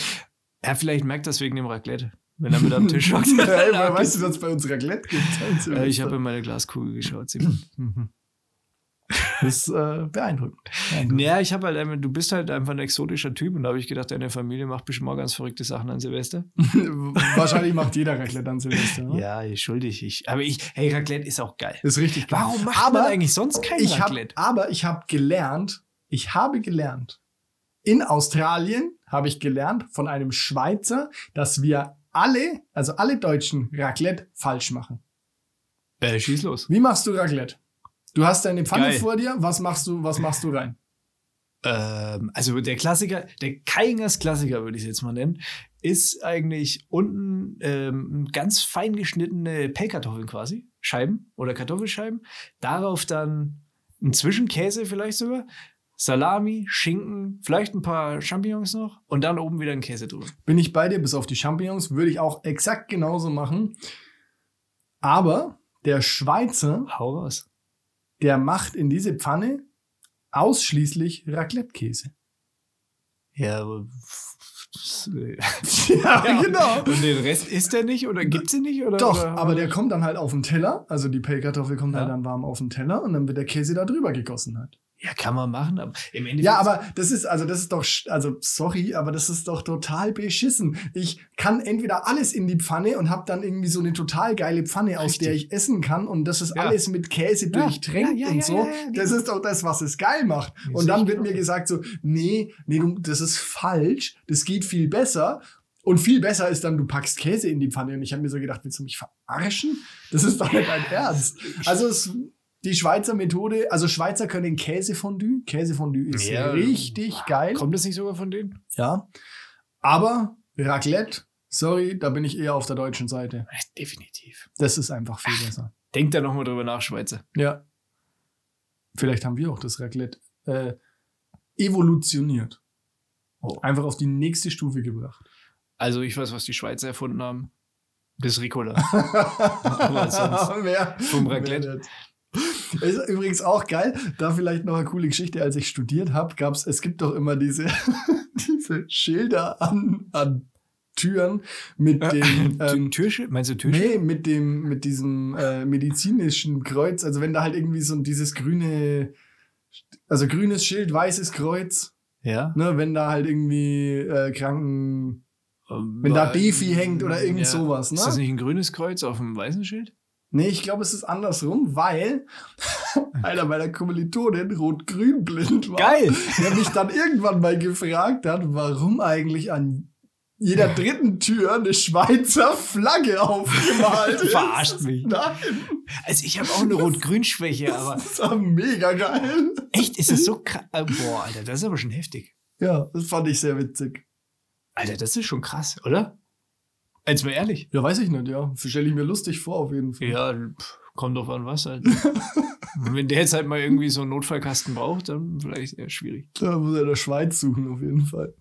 Speaker 3: er vielleicht merkt das wegen dem Raclette, wenn er mit am Tisch hockt.
Speaker 2: hey, weißt du, dass es bei uns Raclette gibt?
Speaker 3: Äh, ich habe in meine Glaskugel geschaut. Simon.
Speaker 2: Das ist äh, beeindruckend. beeindruckend.
Speaker 3: Ja, ich habe halt einfach, du bist halt einfach ein exotischer Typ und da habe ich gedacht, deine Familie macht bestimmt mal ganz verrückte Sachen an Silvester.
Speaker 2: Wahrscheinlich macht jeder Raclette an Silvester. Ne?
Speaker 3: Ja, schuldig. Ich, aber ich, hey, Raclette ist auch geil.
Speaker 2: Ist richtig. geil.
Speaker 3: Warum macht
Speaker 2: aber
Speaker 3: man eigentlich sonst kein
Speaker 2: ich hab,
Speaker 3: Raclette?
Speaker 2: aber ich habe gelernt, ich habe gelernt, in Australien habe ich gelernt von einem Schweizer, dass wir alle, also alle Deutschen Raclette falsch machen.
Speaker 3: Äh, schieß los.
Speaker 2: Wie machst du Raclette? Du hast deine Pfanne
Speaker 3: Geil.
Speaker 2: vor dir, was machst du, was machst du rein?
Speaker 3: Ähm, also der Klassiker, der Keingers Klassiker würde ich es jetzt mal nennen, ist eigentlich unten ähm, ganz fein geschnittene Pellkartoffeln quasi, Scheiben oder Kartoffelscheiben. Darauf dann ein Zwischenkäse vielleicht sogar, Salami, Schinken, vielleicht ein paar Champignons noch und dann oben wieder ein Käse drüber.
Speaker 2: Bin ich bei dir, bis auf die Champignons, würde ich auch exakt genauso machen. Aber der Schweizer,
Speaker 3: Hau raus.
Speaker 2: Der macht in diese Pfanne ausschließlich Raclette-Käse.
Speaker 3: Ja, aber
Speaker 2: ja, genau.
Speaker 3: Und den Rest isst er nicht oder gibt's ihn nicht? Oder,
Speaker 2: Doch,
Speaker 3: oder?
Speaker 2: aber der kommt dann halt auf den Teller. Also die Pellkartoffel kommt
Speaker 3: Ja.
Speaker 2: halt dann warm auf den Teller und dann wird der Käse da drüber gegossen halt.
Speaker 3: Ja, kann man machen, aber im Endeffekt.
Speaker 2: Ja, aber das ist, also das ist doch, also sorry, aber das ist doch total beschissen. Ich kann entweder alles in die Pfanne und habe dann irgendwie so eine total geile Pfanne, aus
Speaker 3: Richtig.
Speaker 2: der ich essen kann und das ist
Speaker 3: Ja.
Speaker 2: alles mit Käse
Speaker 3: Ja,
Speaker 2: durchtränkt
Speaker 3: ja,
Speaker 2: und so. Das
Speaker 3: genau.
Speaker 2: ist doch das, was es geil macht.
Speaker 3: Ja,
Speaker 2: und dann wird mir gesagt so, nee, nee, du, das ist falsch, das geht viel besser. Und viel besser ist dann, du packst Käse in die Pfanne. Und ich habe mir so gedacht, willst du mich verarschen? Das ist doch nicht dein Ernst. Also es, die Schweizer Methode, also Schweizer können Käsefondue. Käsefondue ist
Speaker 3: Ja.
Speaker 2: richtig geil.
Speaker 3: Kommt das nicht sogar von denen?
Speaker 2: Ja. Aber Raclette, sorry, da bin ich eher auf der deutschen Seite.
Speaker 3: Definitiv.
Speaker 2: Das ist einfach viel besser.
Speaker 3: Denkt da nochmal drüber nach, Schweizer.
Speaker 2: Ja. Vielleicht haben wir auch das Raclette äh, evolutioniert.
Speaker 3: Oh.
Speaker 2: Einfach auf die nächste Stufe gebracht.
Speaker 3: Also ich weiß, was die Schweizer erfunden haben. Das Ricola. Aber sonst
Speaker 2: Wer-
Speaker 3: vom Raclette.
Speaker 2: Ist übrigens auch geil. Da vielleicht noch eine coole Geschichte. Als ich studiert habe, gab es, es gibt doch immer diese, diese Schilder an, an Türen mit dem, ähm,
Speaker 3: Türsche? Meinst du Türsche?
Speaker 2: Nee, mit dem, mit diesem äh, medizinischen Kreuz. Also wenn da halt irgendwie so dieses grüne, also grünes Schild, weißes Kreuz,
Speaker 3: Ja.
Speaker 2: ne, wenn da halt irgendwie äh, Kranken, wenn da Defi hängt oder irgend sowas, ne?
Speaker 3: Ist das nicht ein grünes Kreuz auf dem weißen Schild?
Speaker 2: Nee, ich glaube, es ist andersrum, weil einer meiner Kommilitonen rot-grün blind war.
Speaker 3: Geil!
Speaker 2: Der mich dann irgendwann mal gefragt hat, warum eigentlich an jeder dritten Tür eine Schweizer Flagge aufgemalt ist.
Speaker 3: Verarscht mich.
Speaker 2: Nein.
Speaker 3: Also ich habe auch eine Rot-Grün-Schwäche, aber
Speaker 2: Das war mega geil.
Speaker 3: echt, ist das so krass? Boah, Alter, das ist aber schon heftig.
Speaker 2: Ja, das fand ich sehr witzig.
Speaker 3: Alter, das ist schon krass, oder? Jetzt mal ehrlich.
Speaker 2: Ja, weiß ich nicht, ja. Stelle ich mir lustig vor, auf jeden Fall.
Speaker 3: Ja, pff, kommt drauf an, was halt. Wenn der jetzt halt mal irgendwie so einen Notfallkasten braucht, dann vielleicht eher schwierig.
Speaker 2: Da muss er in der Schweiz suchen, auf jeden Fall.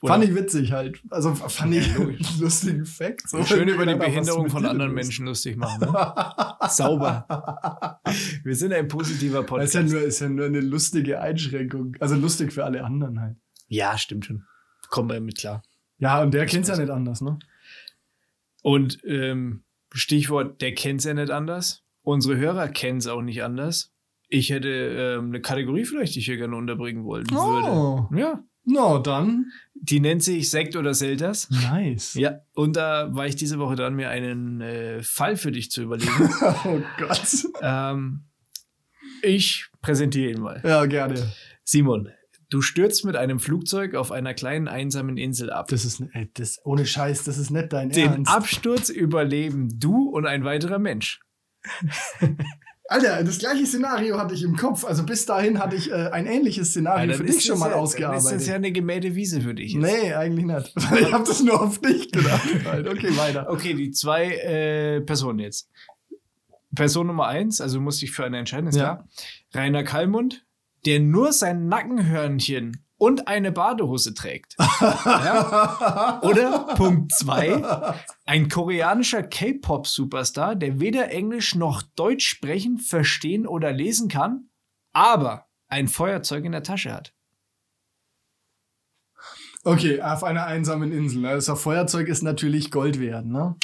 Speaker 3: Oder
Speaker 2: Fand ich witzig halt. Also fand ich einen lustigen Fact. So,
Speaker 3: schön über die Behinderung von anderen. Menschen lustig machen. Ne? Sauber. Wir sind ein positiver
Speaker 2: Das
Speaker 3: Podcast.
Speaker 2: ist ja, nur, ist ja nur eine lustige Einschränkung. Also lustig für alle anderen halt.
Speaker 3: Ja, stimmt schon. Kommen wir mit klar.
Speaker 2: Ja, und der kennt's ja nicht anders, ne?
Speaker 3: Und ähm, Stichwort, der kennt es ja nicht anders. Unsere Hörer kennen es auch nicht anders. Ich hätte ähm, eine Kategorie vielleicht, die ich hier gerne unterbringen wollen
Speaker 2: Oh.
Speaker 3: würde. Ja.
Speaker 2: Na, dann.
Speaker 3: Die nennt sich Sekt oder Selters.
Speaker 2: Nice.
Speaker 3: Ja, und da war ich diese Woche dran, mir einen äh, Fall für dich zu überlegen.
Speaker 2: Oh Gott.
Speaker 3: ähm, ich präsentiere ihn mal.
Speaker 2: Ja, gerne.
Speaker 3: Simon, du stürzt mit einem Flugzeug auf einer kleinen einsamen Insel ab.
Speaker 2: Das ist, ey, das, ohne Scheiß, das ist nicht dein
Speaker 3: Den
Speaker 2: Ernst.
Speaker 3: Absturz überleben du und ein weiterer Mensch.
Speaker 2: Alter, das gleiche Szenario hatte ich im Kopf. Also bis dahin hatte ich äh, ein ähnliches Szenario
Speaker 3: Alter,
Speaker 2: für dich
Speaker 3: ist
Speaker 2: schon mal
Speaker 3: ja,
Speaker 2: ausgearbeitet.
Speaker 3: ist das ja eine gemähte Wiese für dich. jetzt.
Speaker 2: nee, eigentlich nicht. Ich habe das nur auf dich gedacht. Halt. Okay, weiter.
Speaker 3: Okay, die zwei äh, Personen jetzt. Person Nummer eins, also du musst dich für eine entscheiden, ist
Speaker 2: Ja.
Speaker 3: klar. Rainer Kallmund, der nur sein Nackenhörnchen und eine Badehose trägt. ja? Oder Punkt zwei, ein koreanischer K-Pop-Superstar, der weder Englisch noch Deutsch sprechen, verstehen oder lesen kann, aber ein Feuerzeug in der Tasche hat.
Speaker 2: Okay, auf einer einsamen Insel. ne? Das Feuerzeug ist natürlich Gold wert, ne?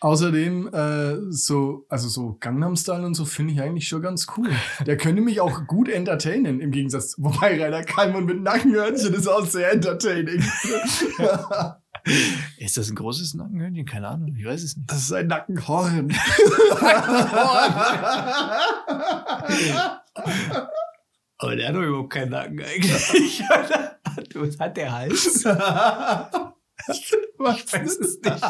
Speaker 2: Außerdem, äh, so, also so Gangnam Style und so finde ich eigentlich schon ganz cool. Der könnte mich auch gut entertainen, im Gegensatz, wobei Rainer Kalmann mit Nackenhörnchen ist auch sehr entertaining.
Speaker 3: Ist das ein großes Nackenhörnchen? Keine Ahnung, ich weiß es nicht.
Speaker 2: Das ist ein Nackenhorn.
Speaker 3: Aber der hat doch überhaupt keinen Nacken eigentlich. Was hat der Hals? Ich weiß es nicht.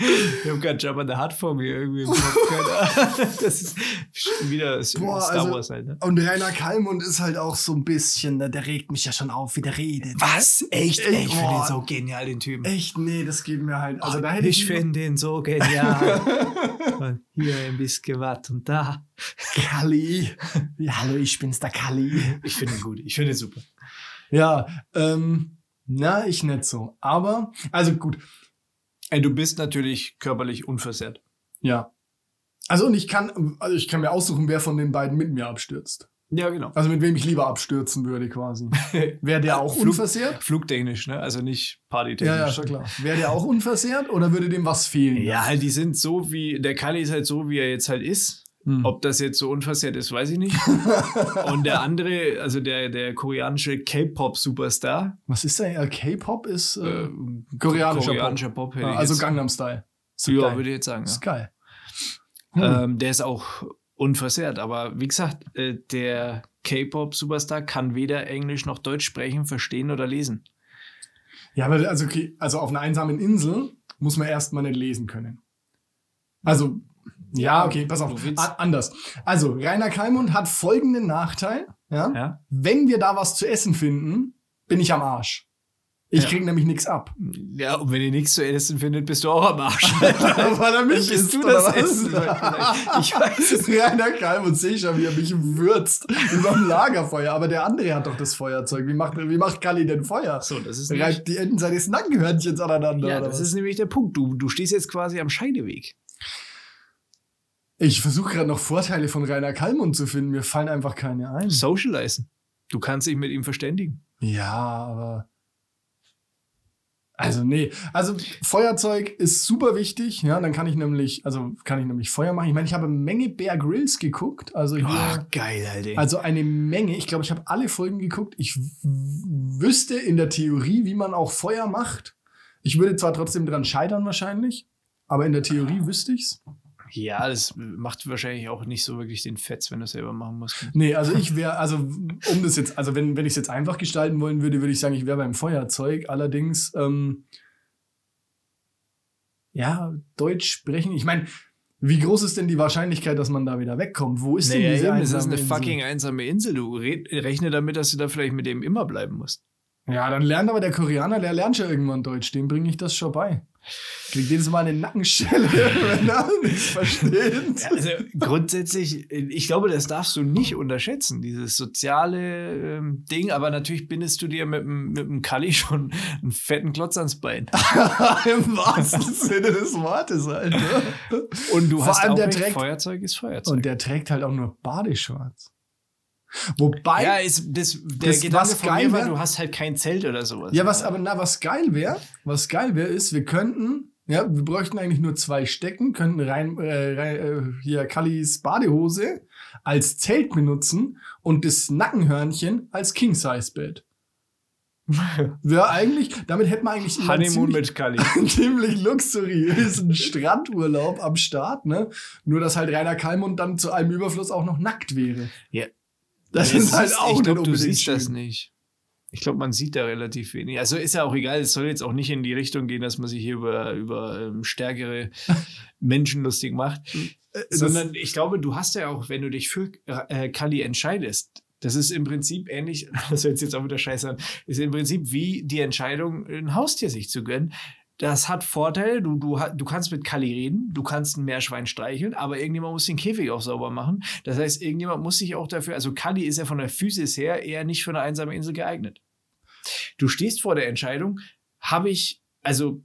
Speaker 3: Ich habe gerade Jabba the Hutt vor mir irgendwie im Kopf. Das ist wieder
Speaker 2: Boah,
Speaker 3: Star
Speaker 2: also-
Speaker 3: Wars halt, ne?
Speaker 2: Und Rainer Kalmund ist halt auch so ein bisschen, ne, der regt mich ja schon auf, wie der redet.
Speaker 3: Was? Echt? Ey, ich finde den so genial, den Typen.
Speaker 2: Echt, nee, das geht mir halt. Also da hätte
Speaker 3: ich
Speaker 2: ich,
Speaker 3: finde den so genial. Und hier ein bisschen was und da.
Speaker 2: Kalli. Ja, hallo, ich bin's, der Kalli.
Speaker 3: Ich finde ihn gut. Ich finde ihn super.
Speaker 2: Ja, ähm, na, ich nicht so. Aber, also gut,
Speaker 3: Ey, du bist natürlich körperlich unversehrt.
Speaker 2: ja. Also und ich kann, also ich kann mir aussuchen, wer von den beiden mit mir abstürzt.
Speaker 3: Ja, genau.
Speaker 2: Also mit wem ich lieber abstürzen würde quasi. Wäre der auch
Speaker 3: Flug-
Speaker 2: unversehrt?
Speaker 3: Flugtechnisch, ne? Also nicht
Speaker 2: Ja, ja,
Speaker 3: partytechnisch.
Speaker 2: schon klar. Wäre der auch unversehrt oder würde dem was fehlen?
Speaker 3: Ja, halt, die sind so wie, der Kali ist halt so, wie er jetzt halt ist.
Speaker 2: Hm.
Speaker 3: Ob das jetzt so unversehrt ist, weiß ich nicht. Und der andere, also der, der koreanische K-Pop-Superstar,
Speaker 2: Was ist denn? K-Pop ist äh,
Speaker 3: äh,
Speaker 2: koreanischer,
Speaker 3: koreanischer Pop,
Speaker 2: Pop. Also Gangnam Style. Ist
Speaker 3: Ja,
Speaker 2: geil.
Speaker 3: würde ich jetzt sagen.
Speaker 2: Ist
Speaker 3: Ja.
Speaker 2: geil. Hm.
Speaker 3: Ähm, der ist auch unversehrt. Aber wie gesagt, äh, der K-Pop-Superstar kann weder Englisch noch Deutsch sprechen, verstehen oder lesen.
Speaker 2: Ja, aber also, also auf einer einsamen Insel muss man erstmal nicht lesen können. Also, ja, okay, pass auf. Anders. Also, Rainer Kalmund hat folgenden Nachteil. Ja?
Speaker 3: Ja.
Speaker 2: Wenn wir da was zu essen finden, bin ich am Arsch. Ich
Speaker 3: Ja.
Speaker 2: krieg nämlich nichts ab.
Speaker 3: Ja, und wenn ihr nichts zu essen findet, bist du auch am Arsch.
Speaker 2: Weil er mich
Speaker 3: Dann
Speaker 2: isst,
Speaker 3: isst du
Speaker 2: oder
Speaker 3: das
Speaker 2: was?
Speaker 3: Essen. Ich weiß es
Speaker 2: Rainer Kalmund sehe ich ja, wie er mich würzt überm Lagerfeuer. Aber der andere hat doch das Feuerzeug. Wie macht, wie macht Kalli denn Feuer?
Speaker 3: So, das ist
Speaker 2: reibt die Enden seines Nackenhörnchens aneinander.
Speaker 3: ja, das
Speaker 2: was?
Speaker 3: ist nämlich der Punkt. Du, du stehst jetzt quasi am Scheideweg.
Speaker 2: Ich versuche gerade noch Vorteile von Rainer Kalmund zu finden. Mir fallen einfach keine ein.
Speaker 3: Socializen. Du kannst dich mit ihm verständigen.
Speaker 2: Ja, aber. Also, nee. Also, Feuerzeug ist super wichtig. Ja, dann kann ich nämlich, also kann ich nämlich Feuer machen. Ich meine, ich habe eine Menge Bear Grylls geguckt. Also hier.
Speaker 3: Oh, geil, Alter.
Speaker 2: Also eine Menge. Ich glaube, ich habe alle Folgen geguckt. Ich wüsste in der Theorie, wie man auch Feuer macht. Ich würde zwar trotzdem dran scheitern wahrscheinlich, aber in der Theorie wüsste ich's.
Speaker 3: Ja, das macht wahrscheinlich auch nicht so wirklich den Fetz, wenn du es selber machen musst.
Speaker 2: Nee, also ich wäre, also um das jetzt, also wenn, wenn ich es jetzt einfach gestalten wollen würde, würde ich sagen, ich wäre beim Feuerzeug. Allerdings, ähm, ja, Deutsch sprechen. Ich meine, wie groß ist denn die Wahrscheinlichkeit, dass man da wieder wegkommt? Wo ist denn
Speaker 3: Naja,
Speaker 2: diese
Speaker 3: eben, das ist
Speaker 2: einsame
Speaker 3: eine
Speaker 2: Insel?
Speaker 3: fucking einsame Insel. Du rechne damit, dass du da vielleicht mit dem immer bleiben musst.
Speaker 2: Ja, dann lernt aber der Koreaner, der lernt schon irgendwann Deutsch. Dem bringe ich das schon bei. Kriegt jedes Mal eine Nackenschelle, wenn er nichts versteht.
Speaker 3: Also grundsätzlich, ich glaube, das darfst du nicht unterschätzen, dieses soziale ähm, Ding. Aber natürlich bindest du dir mit, dem- mit dem Kalli schon einen fetten Klotz ans Bein.
Speaker 2: Im wahrsten Sinne des Wortes, Alter.
Speaker 3: Und du
Speaker 2: Vor
Speaker 3: hast
Speaker 2: allem
Speaker 3: auch
Speaker 2: der trägt-
Speaker 3: Feuerzeug ist Feuerzeug.
Speaker 2: Und der trägt halt auch nur Badeschwarz. Wobei,
Speaker 3: ja,
Speaker 2: ja,
Speaker 3: ist, das, der
Speaker 2: Das,
Speaker 3: Gedanke
Speaker 2: was
Speaker 3: von
Speaker 2: geil
Speaker 3: mir war,
Speaker 2: wär-
Speaker 3: du hast halt kein Zelt oder sowas.
Speaker 2: was aber, na, was geil wäre, was geil wäre, ist, wir könnten, ja, wir bräuchten eigentlich nur zwei Stecken, könnten rein, äh, rein äh, hier Kallis Badehose als Zelt benutzen und das Nackenhörnchen als King-Size-Bett. Wäre eigentlich, damit hätten wir eigentlich
Speaker 3: Honeymoon
Speaker 2: ziemlich-
Speaker 3: mit Kalli.
Speaker 2: ziemlich luxuriösen Strandurlaub am Start, ne? Nur, dass halt Rainer Kalmund dann zu allem Überfluss auch noch nackt wäre.
Speaker 3: Ja.
Speaker 2: Das ist halt auch
Speaker 3: Ich glaube, du siehst das
Speaker 2: schön.
Speaker 3: nicht. Ich glaube, man sieht da relativ wenig. Also ist ja auch egal, es soll jetzt auch nicht in die Richtung gehen, dass man sich hier über, über ähm, stärkere Menschen lustig macht.
Speaker 2: Äh, das-
Speaker 3: Sondern ich glaube, du hast ja auch, wenn du dich für äh, Kali entscheidest, das ist im Prinzip ähnlich, das hört jetzt auch wieder scheiße an, ist im Prinzip wie die Entscheidung, ein Haustier sich zu gönnen. Das hat Vorteile, du, du, du kannst mit Kali reden, du kannst ein Meerschwein streicheln, aber irgendjemand muss den Käfig auch sauber machen. Das heißt, irgendjemand muss sich auch dafür, also Kali ist ja von der Physis her eher nicht für eine einsame Insel geeignet. Du stehst vor der Entscheidung, habe ich, also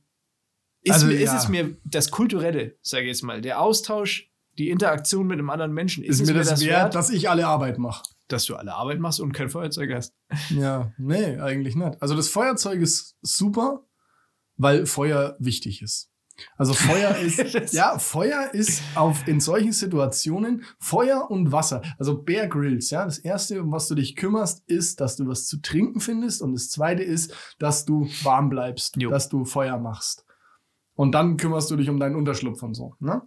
Speaker 3: ist,
Speaker 2: Also,
Speaker 3: mir, ist
Speaker 2: ja.
Speaker 3: es mir das Kulturelle, sage ich jetzt mal, der Austausch, die Interaktion mit einem anderen Menschen, ist,
Speaker 2: ist
Speaker 3: es
Speaker 2: mir das wert, dass ich alle Arbeit mache.
Speaker 3: dass du alle Arbeit machst und kein Feuerzeug hast?
Speaker 2: Ja, nee, eigentlich nicht. Also das Feuerzeug ist super, weil Feuer wichtig ist. Also Feuer ist, ja, Feuer ist auf, in solchen Situationen Feuer und Wasser. Also Bear Grylls, ja. Das erste, um was du dich kümmerst, ist, dass du was zu trinken findest. Und das zweite ist, dass du warm bleibst,
Speaker 3: Jo.
Speaker 2: dass du Feuer machst. Und dann kümmerst du dich um deinen Unterschlupf und so. Ne?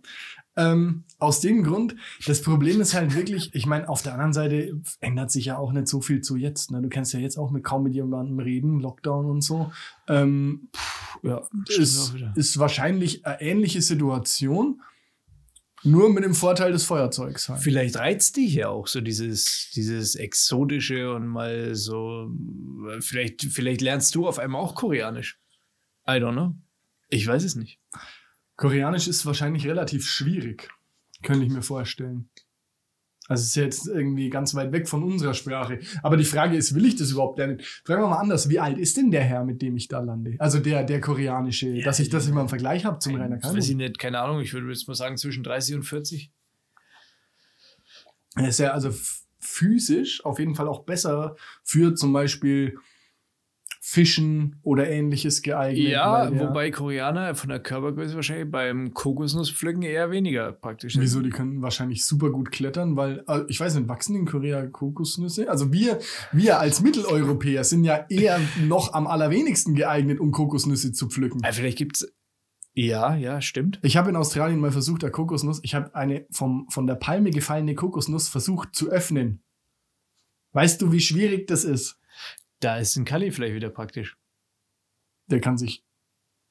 Speaker 2: Ähm, aus dem Grund, das Problem ist halt wirklich, ich meine, auf der anderen Seite ändert sich ja auch nicht so viel zu jetzt. Ne? Du kannst ja jetzt auch mit kaum mit jemandem reden, Lockdown und so. Ähm, pff, ja, ist, ist wahrscheinlich eine ähnliche Situation, nur mit dem Vorteil des Feuerzeugs halt.
Speaker 3: Vielleicht reizt dich ja auch so dieses, dieses Exotische und mal so, vielleicht, vielleicht lernst du auf einmal auch Koreanisch. I don't know. Ich weiß es nicht.
Speaker 2: Koreanisch ist wahrscheinlich relativ schwierig, könnte ich mir vorstellen. Also es ist ja jetzt irgendwie ganz weit weg von unserer Sprache. Aber die Frage ist, will ich das überhaupt lernen? Fragen wir mal anders, wie alt ist denn der Herr, mit dem ich da lande? Also der, der koreanische,
Speaker 3: Ja,
Speaker 2: dass ich das immer im Vergleich habe zum Rainer
Speaker 3: Weiß ich
Speaker 2: Kalmund.
Speaker 3: nicht, keine Ahnung. Ich würde jetzt mal sagen zwischen 30 und 40.
Speaker 2: Er ist ja also physisch auf jeden Fall auch besser für zum Beispiel Fischen oder ähnliches geeignet.
Speaker 3: Ja,
Speaker 2: weil er-
Speaker 3: wobei Koreaner von der Körpergröße wahrscheinlich beim Kokosnusspflücken eher weniger praktisch sind.
Speaker 2: Wieso? Die können wahrscheinlich super gut klettern, weil, äh, ich weiß nicht, wachsen in Korea Kokosnüsse? Also wir, wir als Mitteleuropäer sind ja eher noch am allerwenigsten geeignet, um Kokosnüsse zu pflücken.
Speaker 3: Ah, vielleicht gibt es. Ja, ja, stimmt.
Speaker 2: Ich habe in Australien mal versucht, eine Kokosnuss, ich habe eine vom, von der Palme gefallene Kokosnuss versucht zu öffnen. Weißt du, wie schwierig das ist?
Speaker 3: Da ist ein Kali vielleicht wieder praktisch.
Speaker 2: Der kann sich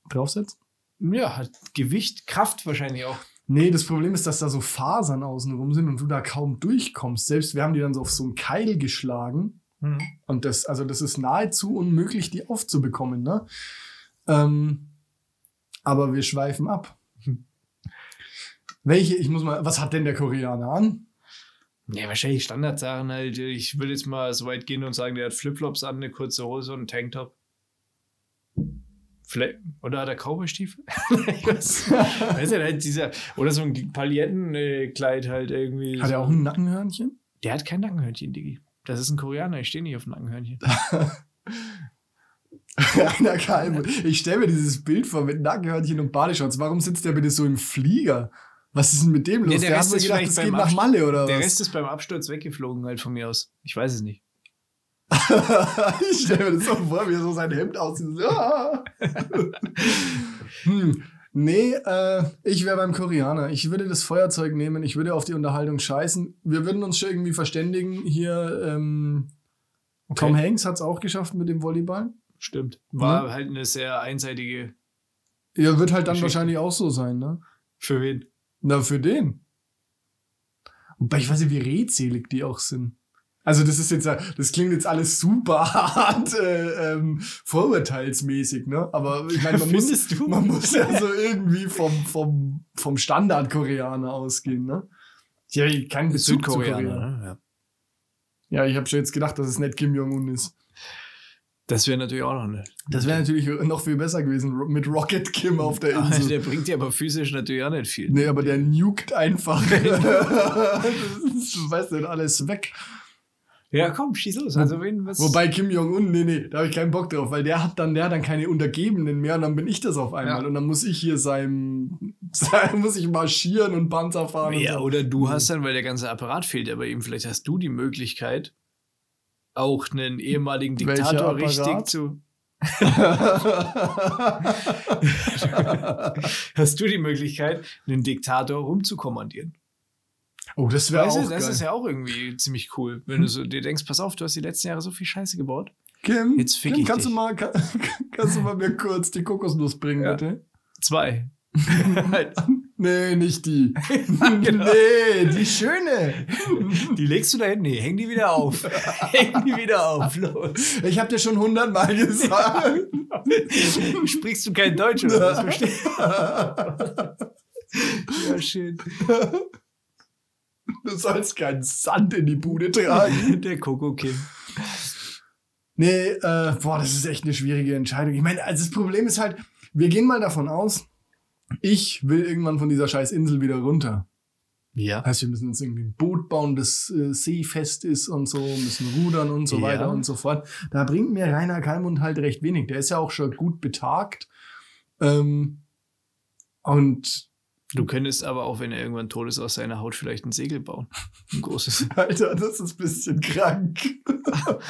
Speaker 2: draufsetzen?
Speaker 3: Ja, hat Gewicht, Kraft wahrscheinlich auch.
Speaker 2: Nee, das Problem ist, dass da so Fasern außenrum sind und du da kaum durchkommst. Selbst wir haben die dann so auf so einen Keil geschlagen.
Speaker 3: Mhm.
Speaker 2: Und das, also das ist nahezu unmöglich, die aufzubekommen, ne? Ähm, aber wir schweifen ab.
Speaker 3: Hm.
Speaker 2: Welche, ich muss mal, was hat denn der Koreaner an?
Speaker 3: Ja, wahrscheinlich Standardsachen halt. Ich würde jetzt mal so weit gehen und sagen, der hat Flipflops an, eine kurze Hose und einen Tanktop. Vielleicht, oder hat er Cowboy-Stiefel? weiß, ja, halt dieser, oder so ein Palettenkleid halt irgendwie.
Speaker 2: Hat er auch ein Nackenhörnchen?
Speaker 3: Der hat kein Nackenhörnchen, Diggi. Das ist ein Koreaner, ich stehe nicht auf dem Nackenhörnchen.
Speaker 2: Einer Kalm. Ich stelle mir dieses Bild vor mit Nackenhörnchen und Badeschutz. Warum sitzt der bitte so im Flieger? Was ist denn mit dem los?
Speaker 3: Nee, der
Speaker 2: der
Speaker 3: Rest ist
Speaker 2: gedacht,
Speaker 3: vielleicht
Speaker 2: das
Speaker 3: beim
Speaker 2: geht nach Malle oder
Speaker 3: Der
Speaker 2: was?
Speaker 3: Rest ist beim Absturz weggeflogen halt von mir aus. Ich weiß es nicht.
Speaker 2: ich stelle mir das so vor, wie er so sein Hemd aussieht. Ah. hm. Nee, äh, ich wäre beim Koreaner. Ich würde das Feuerzeug nehmen. Ich würde auf die Unterhaltung scheißen. Wir würden uns schon irgendwie verständigen. Hier, ähm, Tom Hanks hat es auch geschafft mit dem Volleyball.
Speaker 3: Stimmt. War halt eine sehr einseitige.
Speaker 2: Ja, wird halt dann
Speaker 3: Geschichte.
Speaker 2: wahrscheinlich auch so sein, ne?
Speaker 3: Für wen?
Speaker 2: Na, für den. Wobei ich weiß nicht, wie redselig die auch sind. Also das ist jetzt, das klingt jetzt alles super hart äh, ähm, vorurteilsmäßig, ne? Aber ich meine, man muss,
Speaker 3: du?
Speaker 2: man muss ja so irgendwie vom, vom, vom Standard-Koreaner ausgehen, ne? Ich habe keinen Bezug zu Korea.
Speaker 3: ne? Ja.
Speaker 2: Ja, ich habe schon jetzt gedacht, dass es nicht Kim Jong-un ist.
Speaker 3: Das wäre natürlich auch noch eine.
Speaker 2: Das wäre natürlich noch viel besser gewesen mit Rocket Kim auf der Insel.
Speaker 3: der bringt dir aber physisch natürlich auch nicht viel.
Speaker 2: Nee, aber der nukt einfach. das ist, weißt du, alles weg.
Speaker 3: Ja, komm, schieß los. Also, wen, was?
Speaker 2: Wobei Kim Jong-un, nee, nee, da habe ich keinen Bock drauf, weil der hat dann, der hat dann keine Untergebenen mehr und dann bin ich das auf einmal.
Speaker 3: Ja.
Speaker 2: Und dann muss ich hier sein, sein muss ich marschieren und Panzer fahren.
Speaker 3: Ja,
Speaker 2: und so.
Speaker 3: oder du hast dann, weil der ganze Apparat fehlt ja bei ihm, vielleicht hast du die Möglichkeit, auch einen ehemaligen Diktator richtig zu. Hast du die Möglichkeit, einen Diktator rumzukommandieren?
Speaker 2: oh, das wäre auch
Speaker 3: du, das
Speaker 2: geil.
Speaker 3: ist ja auch irgendwie ziemlich cool, wenn du so dir denkst, pass auf, du hast die letzten Jahre so viel Scheiße gebaut.
Speaker 2: Kim,
Speaker 3: Jetzt fick
Speaker 2: Kim
Speaker 3: ich
Speaker 2: kannst, du mal, kann, kannst du mal mir kurz die Kokosnuss bringen,
Speaker 3: Ja.
Speaker 2: bitte?
Speaker 3: Zwei.
Speaker 2: Nee, nicht die.
Speaker 3: genau.
Speaker 2: Nee, die schöne.
Speaker 3: Die legst du da hin? Nee, häng die wieder auf. häng die wieder auf, los.
Speaker 2: Ich habe dir schon hundertmal gesagt.
Speaker 3: Sprichst du kein Deutsch oder was? Versteh- Ja, schön.
Speaker 2: Du sollst keinen Sand in die Bude tragen.
Speaker 3: Der Coco Kim.
Speaker 2: Nee, äh, boah, das ist echt eine schwierige Entscheidung. Ich meine, also das Problem ist halt, wir gehen mal davon aus, ich will irgendwann von dieser scheiß Insel wieder runter.
Speaker 3: Ja.
Speaker 2: Heißt, wir müssen uns irgendwie ein Boot bauen, das äh, seefest ist und so, müssen rudern und so
Speaker 3: Ja.
Speaker 2: weiter und so fort. Da bringt mir Rainer Kalmund halt recht wenig. Der ist ja auch schon gut betagt. Ähm, und
Speaker 3: Du könntest aber auch, wenn er irgendwann tot ist, aus seiner Haut vielleicht ein Segel bauen. Ein großes.
Speaker 2: Alter, das ist ein bisschen krank.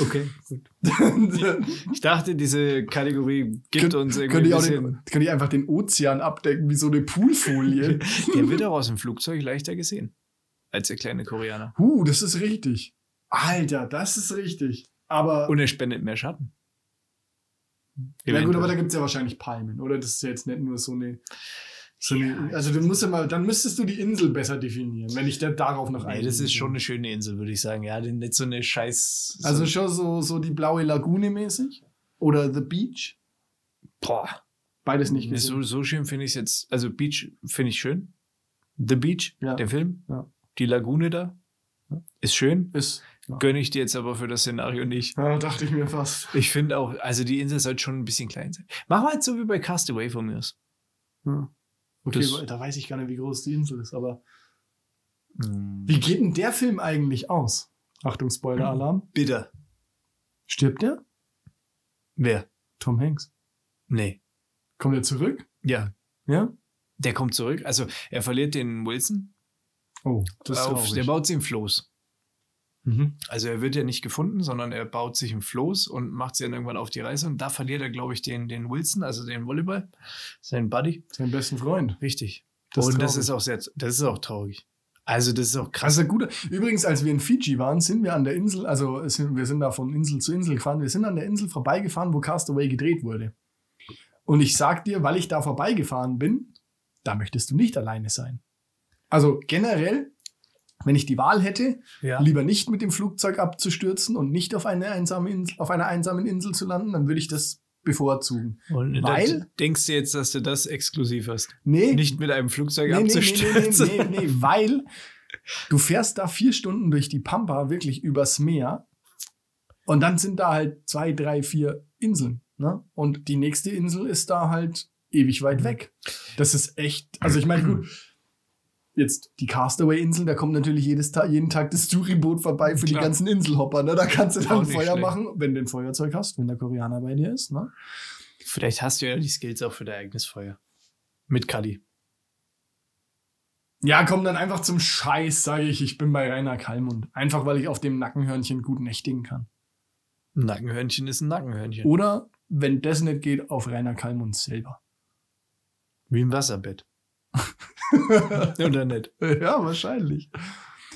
Speaker 3: Okay, gut. Ich dachte, diese Kategorie gibt
Speaker 2: Könnt-
Speaker 3: uns irgendwie
Speaker 2: Könnte ich, auch den, könnte ich einfach den Ozean abdecken, wie so eine Poolfolie.
Speaker 3: Der wird auch aus dem Flugzeug leichter gesehen. Als der kleine Koreaner.
Speaker 2: huh, das ist richtig. Alter, das ist richtig. Aber,
Speaker 3: Und er spendet mehr Schatten.
Speaker 2: ja gut, aber da gibt es ja wahrscheinlich Palmen, oder? Das ist ja jetzt nicht nur so eine. Eine also du musst ja mal, dann müsstest du die Insel besser definieren, wenn ich da darauf noch
Speaker 3: Nee, das ist schon eine schöne Insel, würde ich sagen. Ja, nicht so eine scheiß. so-
Speaker 2: Also schon so, so die blaue Lagune mäßig? Oder The Beach?
Speaker 3: boah.
Speaker 2: Beides nicht gesehen.
Speaker 3: so, so schön finde ich es jetzt. Also Beach finde ich schön. The Beach,
Speaker 2: Ja.
Speaker 3: der Film.
Speaker 2: Ja.
Speaker 3: Die Lagune da. Ist schön.
Speaker 2: Ist. Ja.
Speaker 3: Gönne ich dir jetzt aber für das Szenario nicht.
Speaker 2: Ja, dachte ich mir fast.
Speaker 3: Ich finde auch, also die Insel sollte schon ein bisschen klein sein. Mach mal so wie bei Castaway von mir aus.
Speaker 2: Ja. Okay,
Speaker 3: Das-
Speaker 2: da weiß ich gar nicht, wie groß die Insel ist, aber.
Speaker 3: Hm.
Speaker 2: Wie geht denn der Film eigentlich aus? Achtung, Spoiler-Alarm.
Speaker 3: Bitter.
Speaker 2: Stirbt der?
Speaker 3: Wer?
Speaker 2: Tom Hanks.
Speaker 3: Nee.
Speaker 2: Kommt er zurück?
Speaker 3: Ja.
Speaker 2: Ja?
Speaker 3: Der kommt zurück. Also er verliert den Wilson.
Speaker 2: Oh, das ist
Speaker 3: auf, der baut sich im Floß.
Speaker 2: Mhm.
Speaker 3: Also er wird ja nicht gefunden, sondern er baut sich im Floß und macht sich dann irgendwann auf die Reise. Und da verliert er, glaube ich, den, den Wilson, also den Volleyball, seinen Buddy.
Speaker 2: Sein besten Freund.
Speaker 3: Richtig.
Speaker 2: Das ist
Speaker 3: und das
Speaker 2: traurig.
Speaker 3: ist auch sehr, das ist auch traurig. Also das ist auch krass.
Speaker 2: Also gut. Übrigens, als wir in Fiji waren, sind wir an der Insel, also sind, wir sind da von Insel zu Insel gefahren. Wir sind an der Insel vorbeigefahren, wo Castaway gedreht wurde. Und ich sag dir, weil ich da vorbeigefahren bin, da möchtest du nicht alleine sein. Also generell, wenn ich die Wahl hätte,
Speaker 3: Ja.
Speaker 2: lieber nicht mit dem Flugzeug abzustürzen und nicht auf, eine einsame Insel, auf einer einsamen Insel zu landen, dann würde ich das bevorzugen.
Speaker 3: Und
Speaker 2: Weil-
Speaker 3: denkst du jetzt, dass du das exklusiv hast?
Speaker 2: Nee,
Speaker 3: Nicht mit einem Flugzeug
Speaker 2: nee, nee, nee, nee,
Speaker 3: abzustürzen?
Speaker 2: nee, nee, nee, weil du fährst da vier Stunden durch die Pampa, wirklich übers Meer. Und dann sind da halt zwei, drei, vier Inseln. Ne? Und die nächste Insel ist da halt ewig weit
Speaker 3: Mhm.
Speaker 2: weg. Das ist echt, also ich meine, gut, jetzt die Castaway-Insel, da kommt natürlich jedes Tag, jeden Tag das Touriboot vorbei für die
Speaker 3: Klar.
Speaker 2: ganzen Inselhopper. Ne? Da kannst du dann Feuer
Speaker 3: schlecht.
Speaker 2: machen, wenn du ein Feuerzeug hast, wenn der Koreaner bei dir ist. Ne?
Speaker 3: Vielleicht hast du ja die Skills auch für dein eigenes Feuer. Mit Cuddy.
Speaker 2: Ja, komm dann einfach zum Scheiß, sage ich, ich bin bei Rainer Kallmund. Einfach, weil ich auf dem Nackenhörnchen gut nächtigen kann.
Speaker 3: Ein Nackenhörnchen ist ein Nackenhörnchen.
Speaker 2: Oder, wenn das nicht geht, auf Rainer Kallmund selber.
Speaker 3: Wie im Wasserbett. Oder nicht?
Speaker 2: ja, wahrscheinlich.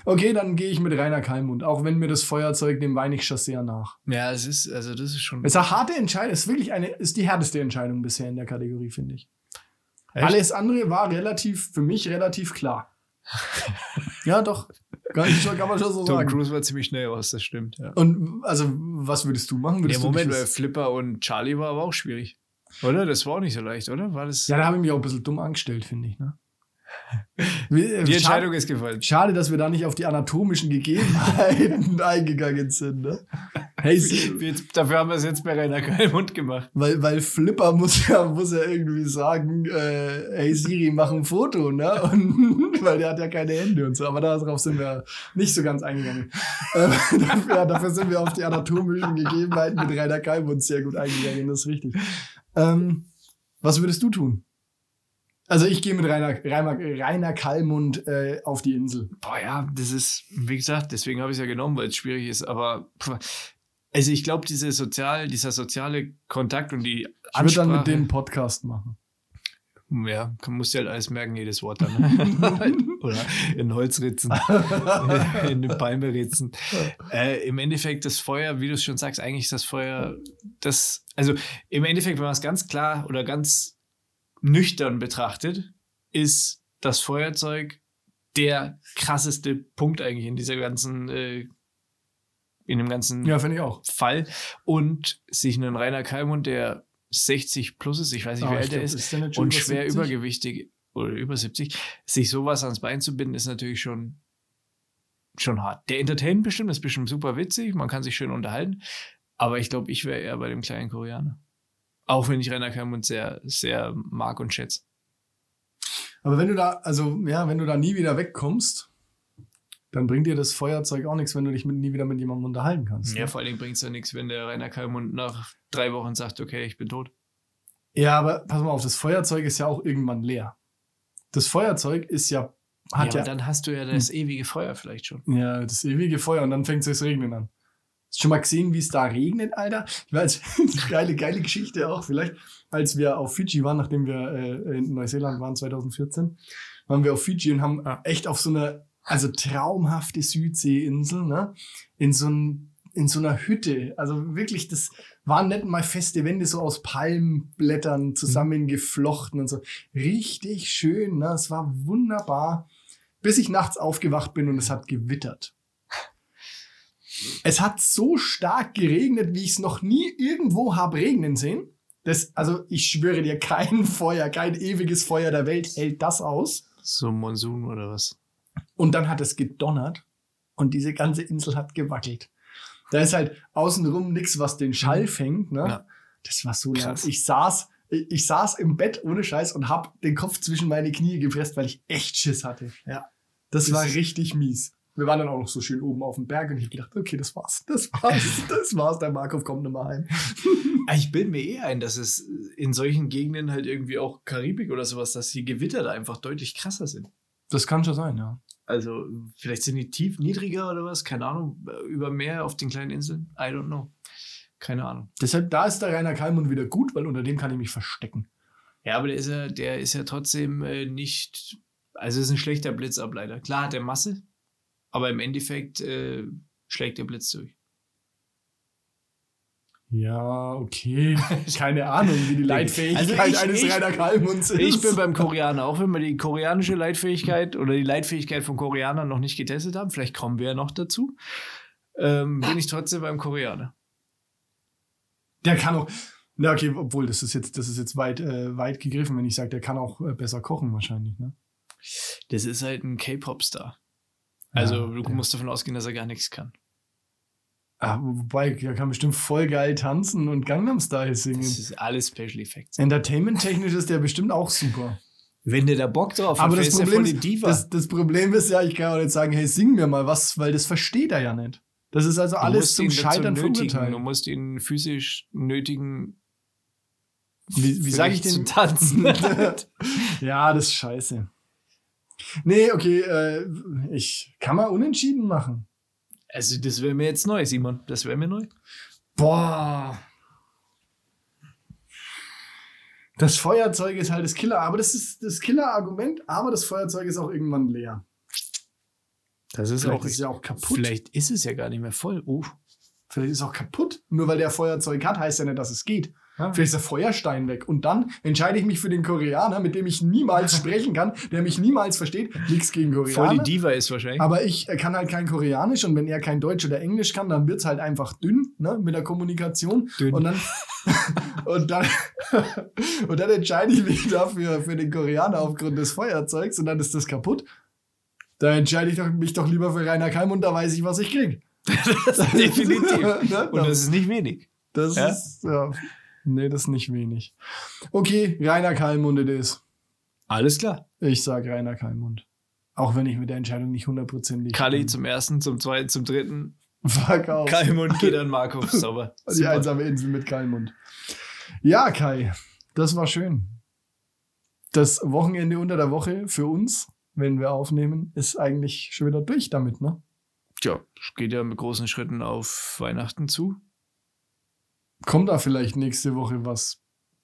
Speaker 2: Okay, dann gehe ich mit Rainer Kallmund, auch wenn mir das Feuerzeug, dem weine ich schon sehr nach.
Speaker 3: Ja, es ist, also das ist schon.
Speaker 2: Es ist eine harte Entscheidung, es ist wirklich eine, ist die härteste Entscheidung bisher in der Kategorie, finde ich.
Speaker 3: Echt?
Speaker 2: Alles andere war relativ, für mich relativ klar. ja, doch. Kann, ich schon, kann man schon so
Speaker 3: Tom
Speaker 2: sagen.
Speaker 3: Cruise war ziemlich schnell raus, das stimmt. Ja.
Speaker 2: Und also, was würdest du machen?
Speaker 3: Der
Speaker 2: Würdest du
Speaker 3: Moment Flipper und Charlie war aber auch schwierig. Oder? Das war auch nicht so leicht, oder? War das.
Speaker 2: Ja, da habe ich mich auch ein bisschen dumm angestellt, finde ich. Ne? Äh,
Speaker 3: die
Speaker 2: schade-
Speaker 3: Entscheidung ist gefallen.
Speaker 2: Schade, dass wir da nicht auf die anatomischen Gegebenheiten eingegangen sind. Ne? Hey,
Speaker 3: Wir- Dafür haben wir es jetzt bei Rainer Kalmund gemacht.
Speaker 2: weil, weil Flipper muss ja, muss ja irgendwie sagen, äh, hey Siri, mach ein Foto, ne? Und, weil der hat ja keine Hände und so. Aber darauf sind wir nicht so ganz eingegangen. Ähm, dafür, dafür sind wir auf die anatomischen Gegebenheiten mit Rainer Kalmund sehr gut eingegangen, das ist richtig. Ähm, was würdest du tun? Also ich gehe mit Rainer, Rainer, Rainer Kallmund äh, auf die Insel.
Speaker 3: Boah, ja, das ist, wie gesagt, deswegen habe ich es ja genommen, weil es schwierig ist. Aber also ich glaube, diese sozial, dieser soziale Kontakt und die
Speaker 2: Ich würde dann mit
Speaker 3: Ansprache-
Speaker 2: denen Podcast machen.
Speaker 3: Ja, man muss ja halt alles merken, jedes Wort dann. Oder in Holzritzen, in den Palmeritzen. Äh, Im Endeffekt das Feuer, wie du es schon sagst, eigentlich ist das Feuer, das, also im Endeffekt, wenn man es ganz klar oder ganz nüchtern betrachtet, ist das Feuerzeug der krasseste Punkt eigentlich in dieser ganzen, äh, in dem ganzen
Speaker 2: Ja, finde ich auch.
Speaker 3: Fall. Und sich einen Rainer Kalmund, der 60 plus ist, ich weiß nicht, wie
Speaker 2: Aber
Speaker 3: alt er ist,
Speaker 2: schon
Speaker 3: und schwer
Speaker 2: 70?
Speaker 3: übergewichtig oder über 70, sich sowas ans Bein zu binden, ist natürlich schon, schon hart. Der entertaint bestimmt, ist bestimmt super witzig, man kann sich schön unterhalten, aber ich glaube, ich wäre eher bei dem kleinen Koreaner. Auch wenn ich Rainer Kalmund sehr, sehr mag und schätze.
Speaker 2: Aber wenn du da, also ja, wenn du da nie wieder wegkommst, dann bringt dir das Feuerzeug auch nichts, wenn du dich mit, nie wieder mit jemandem unterhalten kannst.
Speaker 3: Ja,
Speaker 2: ne?
Speaker 3: vor allen Dingen bringt es ja nichts, wenn der Rainer Kalmund nach drei Wochen sagt, okay, ich bin tot.
Speaker 2: ja, aber pass mal auf, das Feuerzeug ist ja auch irgendwann leer. Das Feuerzeug ist ja, hat
Speaker 3: ja,
Speaker 2: ja,
Speaker 3: dann hast du ja das ewige Feuer vielleicht schon.
Speaker 2: ja, das ewige Feuer und dann fängt es regnen an. Hast du schon mal gesehen, wie es da regnet, Alter? Ich weiß, geile, geile Geschichte auch. Vielleicht, als wir auf Fidschi waren, nachdem wir äh, in Neuseeland waren 2014, waren wir auf Fidschi und haben
Speaker 3: Ja.
Speaker 2: echt auf so eine, also traumhafte Südseeinsel, ne? In so ein, in so einer Hütte. Also wirklich, das waren nicht mal feste Wände, so aus Palmblättern zusammengeflochten und so. Richtig schön, ne? Es war wunderbar. Bis ich nachts aufgewacht bin und es hat gewittert. Es hat so stark geregnet, wie ich es noch nie irgendwo habe regnen sehen. Das, also ich schwöre dir, kein Feuer, kein ewiges Feuer der Welt hält das aus.
Speaker 3: So ein Monsun oder was?
Speaker 2: Und dann hat es gedonnert und diese ganze Insel hat gewackelt. Da ist halt außenrum nichts, was den Schall fängt. Ne?
Speaker 3: Ja.
Speaker 2: Das war so laut. Ich saß, ich, ich saß im Bett ohne Scheiß und hab den Kopf zwischen meine Knie gepresst, weil ich echt Schiss hatte. Ja. Das,
Speaker 3: Das
Speaker 2: war richtig mies. Wir waren dann auch noch so schön oben auf dem Berg und ich hab gedacht, okay, das war's. Das war's. Das war's. Der Markov kommt mehr heim.
Speaker 3: Ah, Ich bilde mir eh ein, dass es in solchen Gegenden halt irgendwie auch Karibik oder sowas, dass die Gewitter da einfach deutlich krasser sind.
Speaker 2: Das kann schon sein, ja.
Speaker 3: Also vielleicht sind die tief niedriger oder was, keine Ahnung, über Meer auf den kleinen Inseln. I don't know. Keine Ahnung.
Speaker 2: Deshalb, da ist der Rainer Kalmund wieder gut, weil unter dem kann ich mich verstecken.
Speaker 3: Ja, aber der ist ja, der ist ja trotzdem äh, nicht, also ist ein schlechter Blitzableiter. Klar hat er Masse, aber im Endeffekt äh, schlägt der Blitz durch.
Speaker 2: Ja, okay. Keine Ahnung, wie die Leitfähigkeit
Speaker 3: Also ich-
Speaker 2: eines
Speaker 3: ich-
Speaker 2: Rainer Kalmunds ist.
Speaker 3: Ich bin beim Koreaner, auch wenn wir die koreanische Leitfähigkeit oder die Leitfähigkeit von Koreanern noch nicht getestet haben, vielleicht kommen wir ja noch dazu, ähm, bin ich trotzdem beim Koreaner.
Speaker 2: Der kann auch. Na, okay, obwohl, das ist jetzt, das ist jetzt weit, äh, weit gegriffen, wenn ich sage, der kann auch äh, besser kochen wahrscheinlich, ne?
Speaker 3: Das ist halt ein K-Pop-Star. Also
Speaker 2: Ja,
Speaker 3: du musst davon ausgehen, dass er gar nichts kann.
Speaker 2: Ah, wobei, der kann bestimmt voll geil tanzen und Gangnam Style singen.
Speaker 3: Das ist alles Special Effects.
Speaker 2: Entertainment-technisch ist der bestimmt auch super.
Speaker 3: Wenn der da Bock drauf hat,
Speaker 2: Aber das
Speaker 3: er
Speaker 2: Problem, ist,
Speaker 3: Diva.
Speaker 2: das, das Problem ist ja, ich kann auch nicht sagen, hey, sing mir mal was, weil das versteht er ja nicht. Das ist also alles zum Scheitern
Speaker 3: nötigen. Du
Speaker 2: verurteilt.
Speaker 3: musst ihn physisch nötigen,
Speaker 2: Wie, wie sage ich
Speaker 3: zu tanzen.
Speaker 2: ja, das ist scheiße. Nee, okay, äh, ich kann mal unentschieden machen.
Speaker 3: Also das wäre mir jetzt neu, Simon. Das wäre mir neu.
Speaker 2: Boah. Das Feuerzeug ist halt das Killer, aber das ist das Killer-Argument, aber das Feuerzeug ist auch irgendwann leer.
Speaker 3: Das ist
Speaker 2: Vielleicht
Speaker 3: auch
Speaker 2: ist ja auch kaputt.
Speaker 3: Vielleicht ist es ja gar nicht mehr voll. Oh.
Speaker 2: Vielleicht ist es auch kaputt. Nur weil der Feuerzeug hat, heißt ja nicht, dass es geht.
Speaker 3: Ja.
Speaker 2: Vielleicht ist der Feuerstein weg. Und dann entscheide ich mich für den Koreaner, mit dem ich niemals sprechen kann, der mich niemals versteht. Nichts gegen
Speaker 3: Voll
Speaker 2: Koreaner.
Speaker 3: die Diva ist wahrscheinlich.
Speaker 2: Aber ich äh, kann halt kein Koreanisch und wenn er kein Deutsch oder Englisch kann, dann wird's halt einfach dünn ne, mit der Kommunikation.
Speaker 3: Dünn.
Speaker 2: Und dann, und, dann und dann entscheide ich mich dafür für den Koreaner aufgrund des Feuerzeugs und dann ist das kaputt. Da entscheide ich doch, mich doch lieber für Rainer Keim und da weiß ich, was ich krieg.
Speaker 3: Definitiv.
Speaker 2: Ne?
Speaker 3: Und das ist nicht wenig.
Speaker 2: Das
Speaker 3: Ja?
Speaker 2: ist, ja. Nee, das ist nicht wenig. Okay, Rainer Kalmund it is.
Speaker 3: Alles klar.
Speaker 2: Ich sag Rainer Kalmund. Auch wenn ich mit der Entscheidung nicht hundertprozentig.
Speaker 3: Kali
Speaker 2: bin.
Speaker 3: zum ersten, zum zweiten, zum dritten.
Speaker 2: Verkauf.
Speaker 3: Keimund geht an Markov. Sauber.
Speaker 2: Die einsame Insel mit Kalmund. Ja, Kai, das war schön. Das Wochenende unter der Woche für uns, wenn wir aufnehmen, ist eigentlich schon wieder durch damit, ne?
Speaker 3: Tja, es geht ja mit großen Schritten auf Weihnachten zu.
Speaker 2: Kommt da vielleicht nächste Woche was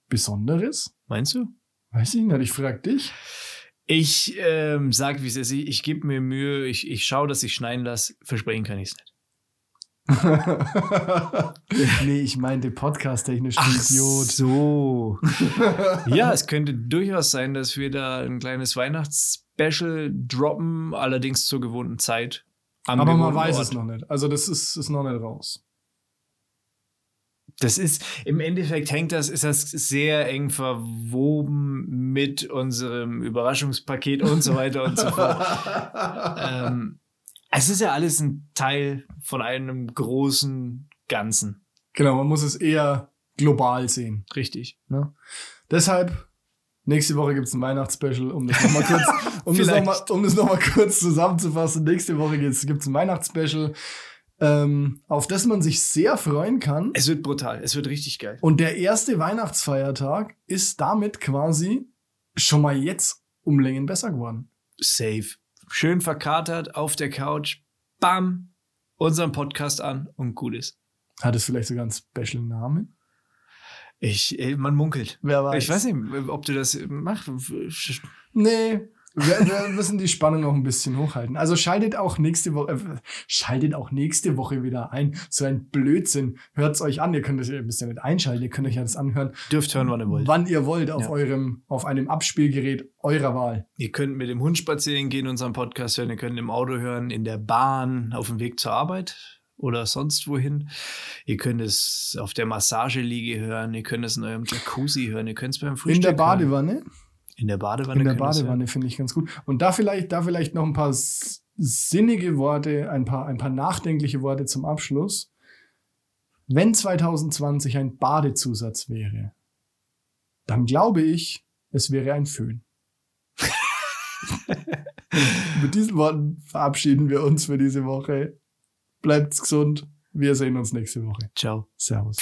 Speaker 2: Besonderes?
Speaker 3: Meinst du?
Speaker 2: Weiß ich nicht, ich frag dich.
Speaker 3: Ich ähm, sag, wie es ist. Ich, ich gebe mir Mühe. Ich, ich schaue, dass ich schneiden lasse. Versprechen kann ich es nicht.
Speaker 2: nee, ich meinte podcast-technisch, Idiot.
Speaker 3: so. ja, es könnte durchaus sein, dass wir da ein kleines Weihnachtsspecial droppen, allerdings zur gewohnten Zeit.
Speaker 2: Aber man weiß
Speaker 3: Ort.
Speaker 2: es noch nicht. Also, das ist, ist noch nicht raus.
Speaker 3: Das ist, im Endeffekt hängt das, ist das sehr eng verwoben mit unserem Überraschungspaket und so weiter und so fort. ähm, es ist ja alles ein Teil von einem großen Ganzen.
Speaker 2: Genau, man muss es eher global sehen.
Speaker 3: Richtig.
Speaker 2: Ne? Deshalb, nächste Woche gibt es ein Weihnachtsspecial, um das nochmal kurz, um das noch mal, um das noch mal kurz zusammenzufassen. Nächste Woche gibt es ein Weihnachtsspecial, ähm, auf das man sich sehr freuen kann.
Speaker 3: Es wird brutal. Es wird richtig geil.
Speaker 2: Und der erste Weihnachtsfeiertag ist damit quasi schon mal jetzt um Längen besser geworden.
Speaker 3: Safe. Schön verkatert auf der Couch. Bam. Unseren Podcast an und gut ist.
Speaker 2: Hat es vielleicht sogar einen Special-Namen?
Speaker 3: Ich, äh, man munkelt.
Speaker 2: Wer weiß.
Speaker 3: Ich weiß nicht, ob du das machst.
Speaker 2: Nee. Wir, wir müssen die Spannung noch ein bisschen hochhalten. Also schaltet auch nächste Woche, äh, schaltet auch nächste Woche wieder ein. So ein Blödsinn. Hört's euch an. Ihr könnt es, ihr müsst ja nicht einschalten. Ihr könnt euch ja das anhören,
Speaker 3: Dürft hören, wann ihr wollt.
Speaker 2: wann ihr wollt, auf
Speaker 3: Ja.
Speaker 2: eurem, auf einem Abspielgerät eurer Wahl.
Speaker 3: Ihr könnt mit dem Hund spazieren gehen, unseren Podcast hören. Ihr könnt im Auto hören, in der Bahn, auf dem Weg zur Arbeit oder sonst wohin. Ihr könnt es auf der Massageliege hören. Ihr könnt es in eurem Jacuzzi hören. Ihr könnt es beim Frühstück
Speaker 2: In der
Speaker 3: hören. In der Badewanne.
Speaker 2: In der Badewanne finde ich ganz gut. Und da vielleicht, da vielleicht noch ein paar sinnige Worte, ein paar, ein paar nachdenkliche Worte zum Abschluss. Wenn 2020 ein Badezusatz wäre, dann glaube ich, es wäre ein Föhn. Mit diesen Worten verabschieden wir uns für diese Woche. Bleibt's gesund. Wir sehen uns nächste Woche.
Speaker 3: Ciao.
Speaker 2: Servus.